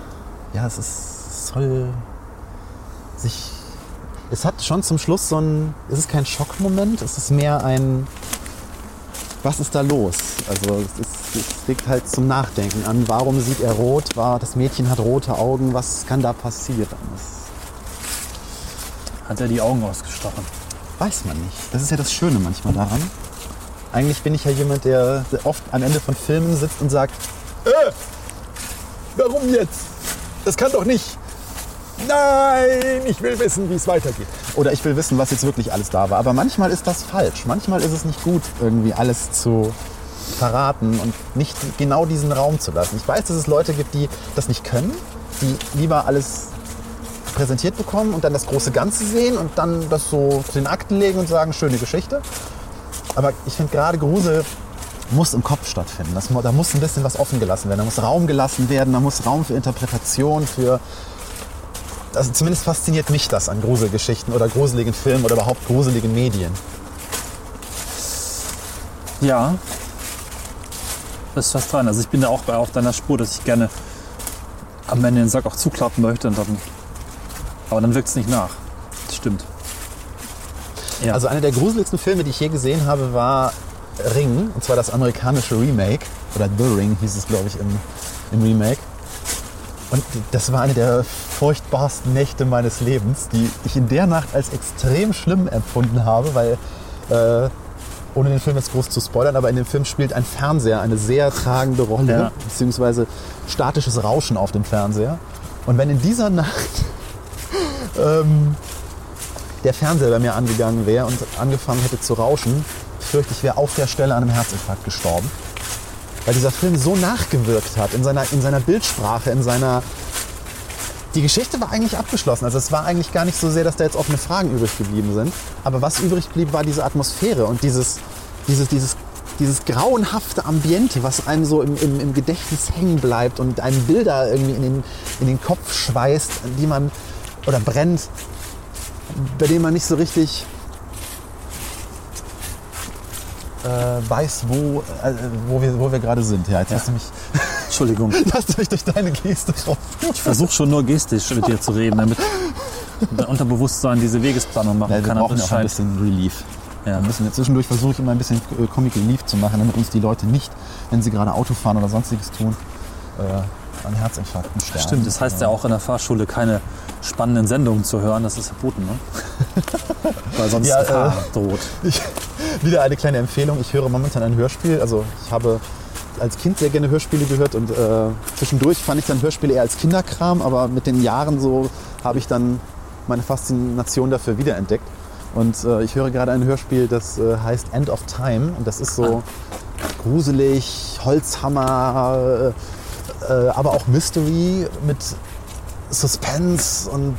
Speaker 3: Ja, es ist, soll sich. Es hat schon zum Schluss so ein. Es ist kein Schockmoment, es ist mehr ein. Was ist da los? Also es, ist, es liegt halt zum Nachdenken an. Warum sieht er rot? War, das Mädchen hat rote Augen. Was kann da passieren? Das
Speaker 2: Hat er die Augen ausgestochen?
Speaker 3: weiß man nicht. Das ist ja das Schöne manchmal daran. Eigentlich bin ich ja jemand, der oft am Ende von Filmen sitzt und sagt, äh, warum jetzt? Das kann doch nicht. Nein, ich will wissen, wie es weitergeht. Oder ich will wissen, was jetzt wirklich alles da war. Aber manchmal ist das falsch. Manchmal ist es nicht gut, irgendwie alles zu verraten und nicht genau diesen Raum zu lassen. Ich weiß, dass es Leute gibt, die das nicht können, die lieber alles präsentiert bekommen und dann das große Ganze sehen und dann das so zu den Akten legen und sagen, schöne Geschichte. Aber ich finde gerade Grusel muss im Kopf stattfinden. Das, da muss ein bisschen was offen gelassen werden. Da muss Raum gelassen werden. Da muss Raum für Interpretation, für... Also zumindest fasziniert mich das an Gruselgeschichten oder gruseligen Filmen oder überhaupt gruseligen Medien.
Speaker 2: Ja. Das ist was dran. Also ich bin da auch bei auf deiner Spur, dass ich gerne am Ende den Sack auch zuklappen möchte und dann. Aber dann wirkt es nicht nach. Das stimmt. Ja.
Speaker 3: Also einer der gruseligsten Filme, die ich je gesehen habe, war Ring. Und zwar das amerikanische Remake. Oder The Ring hieß es, glaube ich, im, im Remake. Und das war eine der furchtbarsten Nächte meines Lebens, die ich in der Nacht als extrem schlimm empfunden habe, weil, äh, ohne den Film jetzt groß zu spoilern, aber in dem Film spielt ein Fernseher eine sehr tragende Rolle,
Speaker 2: Ja.
Speaker 3: beziehungsweise statisches Rauschen auf dem Fernseher. Und wenn in dieser Nacht <laughs> ähm, der Fernseher bei mir angegangen wäre und angefangen hätte zu rauschen, fürchte ich wäre auf der Stelle an einem Herzinfarkt gestorben. Weil dieser Film so nachgewirkt hat in seiner, in seiner Bildsprache, in seiner... Die Geschichte war eigentlich abgeschlossen. Also es war eigentlich gar nicht so sehr, dass da jetzt offene Fragen übrig geblieben sind. Aber was übrig blieb, war diese Atmosphäre und dieses, dieses, dieses, dieses grauenhafte Ambiente, was einem so im, im, im Gedächtnis hängen bleibt und einem Bilder irgendwie in den, in den Kopf schweißt, die man oder brennt, bei dem man nicht so richtig äh, weiß, wo, äh, wo wir, wo wir gerade sind. Ja, jetzt hast du mich,
Speaker 2: Entschuldigung. <laughs>
Speaker 3: du mich durch deine Geste drauf.
Speaker 2: Ich versuche schon nur gestisch mit dir zu reden, damit dein Unterbewusstsein diese Wegesplanung machen
Speaker 3: Ja, wir
Speaker 2: kann.
Speaker 3: brauchen ja
Speaker 2: es
Speaker 3: auch ein bisschen Relief.
Speaker 2: Ja.
Speaker 3: Wir müssen, zwischendurch versuche ich immer ein bisschen äh, Comic Relief zu machen, damit uns die Leute nicht, wenn sie gerade Auto fahren oder sonstiges tun, äh, an Herzinfarkten sterben.
Speaker 2: Stimmt, das heißt ja auch in der Fahrschule keine spannenden Sendungen zu hören, das ist verboten, ne? <laughs> Weil sonst
Speaker 3: Ja,
Speaker 2: Gefahr
Speaker 3: äh,
Speaker 2: droht. <laughs>
Speaker 3: Ich, wieder eine kleine Empfehlung. Ich höre momentan ein Hörspiel. Also ich habe als Kind sehr gerne Hörspiele gehört und äh, zwischendurch fand ich dann Hörspiele eher als Kinderkram, aber mit den Jahren so habe ich dann meine Faszination dafür wiederentdeckt. Und äh, ich höre gerade ein Hörspiel, das äh, heißt End of Time und das ist so gruselig, Holzhammer, äh, äh, aber auch Mystery mit Suspense und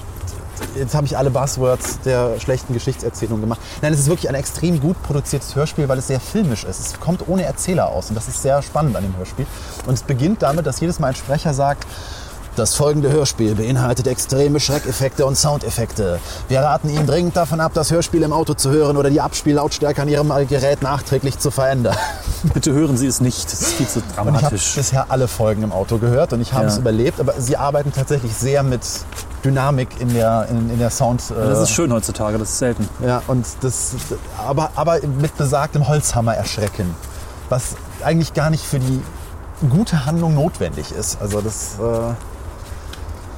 Speaker 3: jetzt habe ich alle Buzzwords der schlechten Geschichtserzählung gemacht. Nein, es ist wirklich ein extrem gut produziertes Hörspiel, weil es sehr filmisch ist. Es kommt ohne Erzähler aus und das ist sehr spannend an dem Hörspiel. Und es beginnt damit, dass jedes Mal ein Sprecher sagt, das folgende Hörspiel beinhaltet extreme Schreckeffekte und Soundeffekte. Wir raten Ihnen dringend davon ab, das Hörspiel im Auto zu hören oder die Abspiellautstärke an Ihrem Gerät nachträglich zu verändern. <laughs>
Speaker 2: Bitte hören Sie es nicht, das ist viel zu
Speaker 3: Und ich habe
Speaker 2: dramatisch.
Speaker 3: bisher alle Folgen im Auto gehört und ich habe
Speaker 2: Ja.
Speaker 3: es überlebt. Aber sie arbeiten tatsächlich sehr mit Dynamik in der, in, in der Sound. Äh,
Speaker 2: Das ist schön heutzutage, das ist selten.
Speaker 3: Ja, und das, aber, aber mit besagtem Holzhammer erschrecken. Was eigentlich gar nicht für die gute Handlung notwendig ist. Also das. Äh,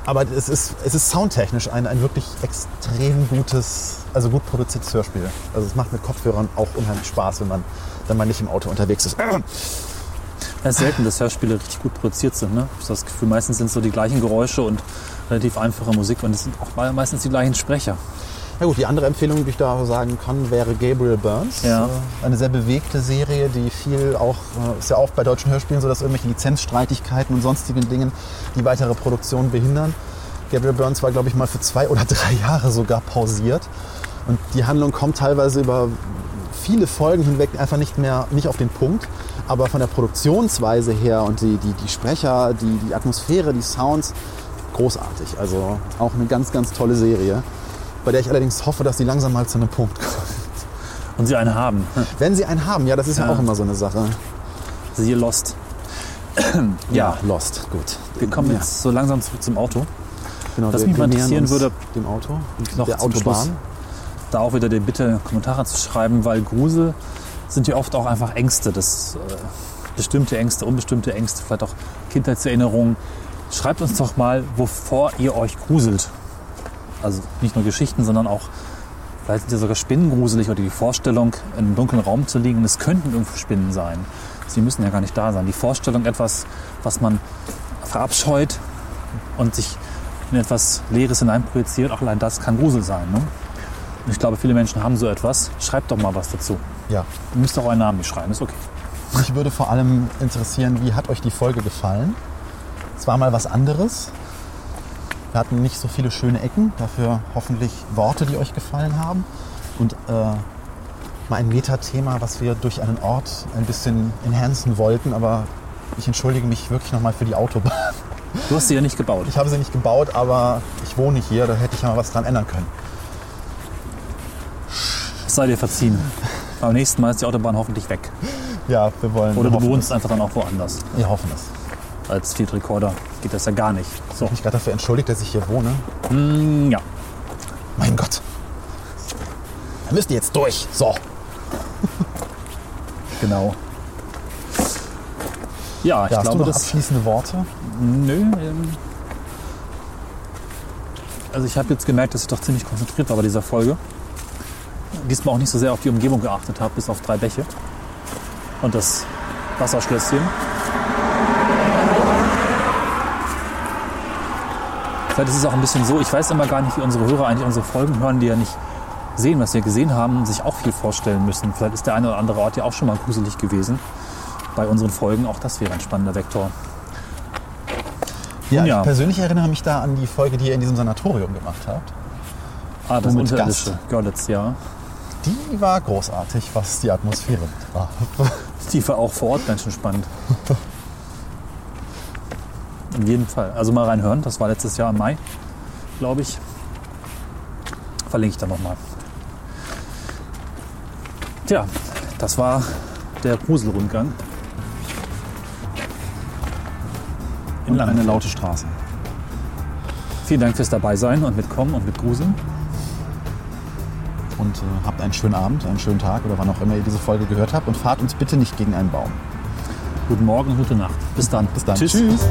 Speaker 3: aber es ist, es ist soundtechnisch ein, ein wirklich extrem gutes, also gut produziertes Hörspiel. Also es macht mit Kopfhörern auch unheimlich Spaß, wenn man, wenn man nicht im Auto unterwegs ist.
Speaker 2: Es ist selten, dass Hörspiele richtig gut produziert sind. Ne? Ich habe das Gefühl, meistens sind es so die gleichen Geräusche und relativ einfache Musik und es sind auch meistens die gleichen Sprecher.
Speaker 3: Ja gut, die andere Empfehlung, die ich da sagen kann, wäre Gabriel Burns.
Speaker 2: Ja.
Speaker 3: Äh, Eine sehr bewegte Serie, die viel auch, äh, ist ja oft bei deutschen Hörspielen so, dass irgendwelche Lizenzstreitigkeiten und sonstigen Dingen die weitere Produktion behindern. Gabriel Burns war, glaube ich, mal für zwei oder <laughs> drei Jahre sogar pausiert. Und die Handlung kommt teilweise über viele Folgen hinweg einfach nicht mehr, nicht auf den Punkt. Aber von der Produktionsweise her und die, die, die Sprecher, die, die Atmosphäre, die Sounds, großartig. Also auch eine ganz, ganz tolle Serie, bei der ich allerdings hoffe, dass sie langsam mal zu einem Punkt kommt.
Speaker 2: Und sie eine haben.
Speaker 3: Wenn sie einen haben, ja, das ist ja,
Speaker 2: Ja.
Speaker 3: auch immer so eine Sache.
Speaker 2: Siehe Lost. <clears throat> ja,
Speaker 3: Lost, gut.
Speaker 2: wir kommen
Speaker 3: Ja,
Speaker 2: jetzt so langsam zurück zum Auto.
Speaker 3: genau,
Speaker 2: was mich mal interessieren würde,
Speaker 3: dem Auto
Speaker 2: noch
Speaker 3: der
Speaker 2: zum
Speaker 3: Autobahn.
Speaker 2: Schluss. Da auch wieder die Bitte, Kommentare zu schreiben, weil Grusel sind ja oft auch einfach Ängste. Das, äh, bestimmte Ängste, unbestimmte Ängste, vielleicht auch Kindheitserinnerungen. Schreibt uns doch mal, wovor ihr euch gruselt. Also nicht nur Geschichten, sondern auch, vielleicht sind ja sogar Spinnen gruselig oder die Vorstellung, in einem dunklen Raum zu liegen. Es könnten irgendwo Spinnen sein. Sie müssen ja gar nicht da sein. Die Vorstellung, etwas, was man verabscheut und sich in etwas Leeres hineinprojiziert, auch allein das kann Grusel sein. Ne? Und ich glaube, viele Menschen haben so etwas. Schreibt doch mal was dazu.
Speaker 3: Ja.
Speaker 2: Ihr müsst auch euren Namen nicht schreiben, ist okay.
Speaker 3: Mich würde vor allem interessieren, wie hat euch die Folge gefallen? Es war mal was anderes. Wir hatten nicht so viele schöne Ecken, dafür hoffentlich Worte, die euch gefallen haben. Und äh, mal ein Metathema, was wir durch einen Ort ein bisschen enhancen wollten, aber ich entschuldige mich wirklich nochmal für die Autobahn.
Speaker 2: Du hast sie ja nicht gebaut.
Speaker 3: Ich habe sie nicht gebaut, aber ich wohne hier, da hätte ich ja mal was dran ändern können.
Speaker 2: Es sei dir verziehen. Beim nächsten Mal ist die Autobahn hoffentlich weg.
Speaker 3: Ja, wir wollen.
Speaker 2: Oder
Speaker 3: wir
Speaker 2: du wohnst einfach dann auch woanders.
Speaker 3: Wir hoffen es.
Speaker 2: Als Field Recorder geht das ja gar nicht. So.
Speaker 3: Ich mich gerade dafür entschuldigt, dass ich hier wohne.
Speaker 2: Mm, ja.
Speaker 3: Mein Gott. Da müsst ihr jetzt durch. So.
Speaker 2: Genau. Ja, ich
Speaker 3: Ja, hast
Speaker 2: glaube,
Speaker 3: du noch
Speaker 2: das.
Speaker 3: abschließende Worte?
Speaker 2: Nö. Ähm, also ich habe jetzt gemerkt, dass ich doch ziemlich konzentriert war bei dieser Folge. Diesmal auch nicht so sehr auf die Umgebung geachtet habe, bis auf drei Bäche. Und das Wasserschlösschen. Vielleicht ist es auch ein bisschen so, ich weiß immer gar nicht, wie unsere Hörer eigentlich unsere Folgen hören, die ja nicht sehen, was wir gesehen haben, sich auch viel vorstellen müssen. Vielleicht ist der eine oder andere Ort ja auch schon mal gruselig gewesen bei unseren Folgen. Auch das wäre ein spannender Vektor.
Speaker 3: Ja,
Speaker 2: Ja.
Speaker 3: ich persönlich erinnere mich da an die Folge, die ihr in diesem Sanatorium gemacht habt.
Speaker 2: Ah, das
Speaker 3: Nur mit
Speaker 2: unterirdische
Speaker 3: Gast.
Speaker 2: Görlitz, ja.
Speaker 3: Die war großartig, was die Atmosphäre betraf.
Speaker 2: Die war auch vor Ort ganz schön spannend. <laughs> In jedem Fall. Also mal reinhören. Das war letztes Jahr im Mai, glaube ich. Verlinke ich dann nochmal. Tja, das war der Gruselrundgang. In
Speaker 3: Und eine laute Straße.
Speaker 2: Vielen Dank fürs Dabeisein und mitkommen und mit Gruseln.
Speaker 3: Und äh, habt einen schönen Abend, einen schönen Tag oder wann auch immer ihr diese Folge gehört habt. Und fahrt uns bitte nicht gegen einen Baum.
Speaker 2: Guten Morgen und gute Nacht. Bis dann.
Speaker 3: Bis dann.
Speaker 2: Tschüss.
Speaker 3: Tschüss.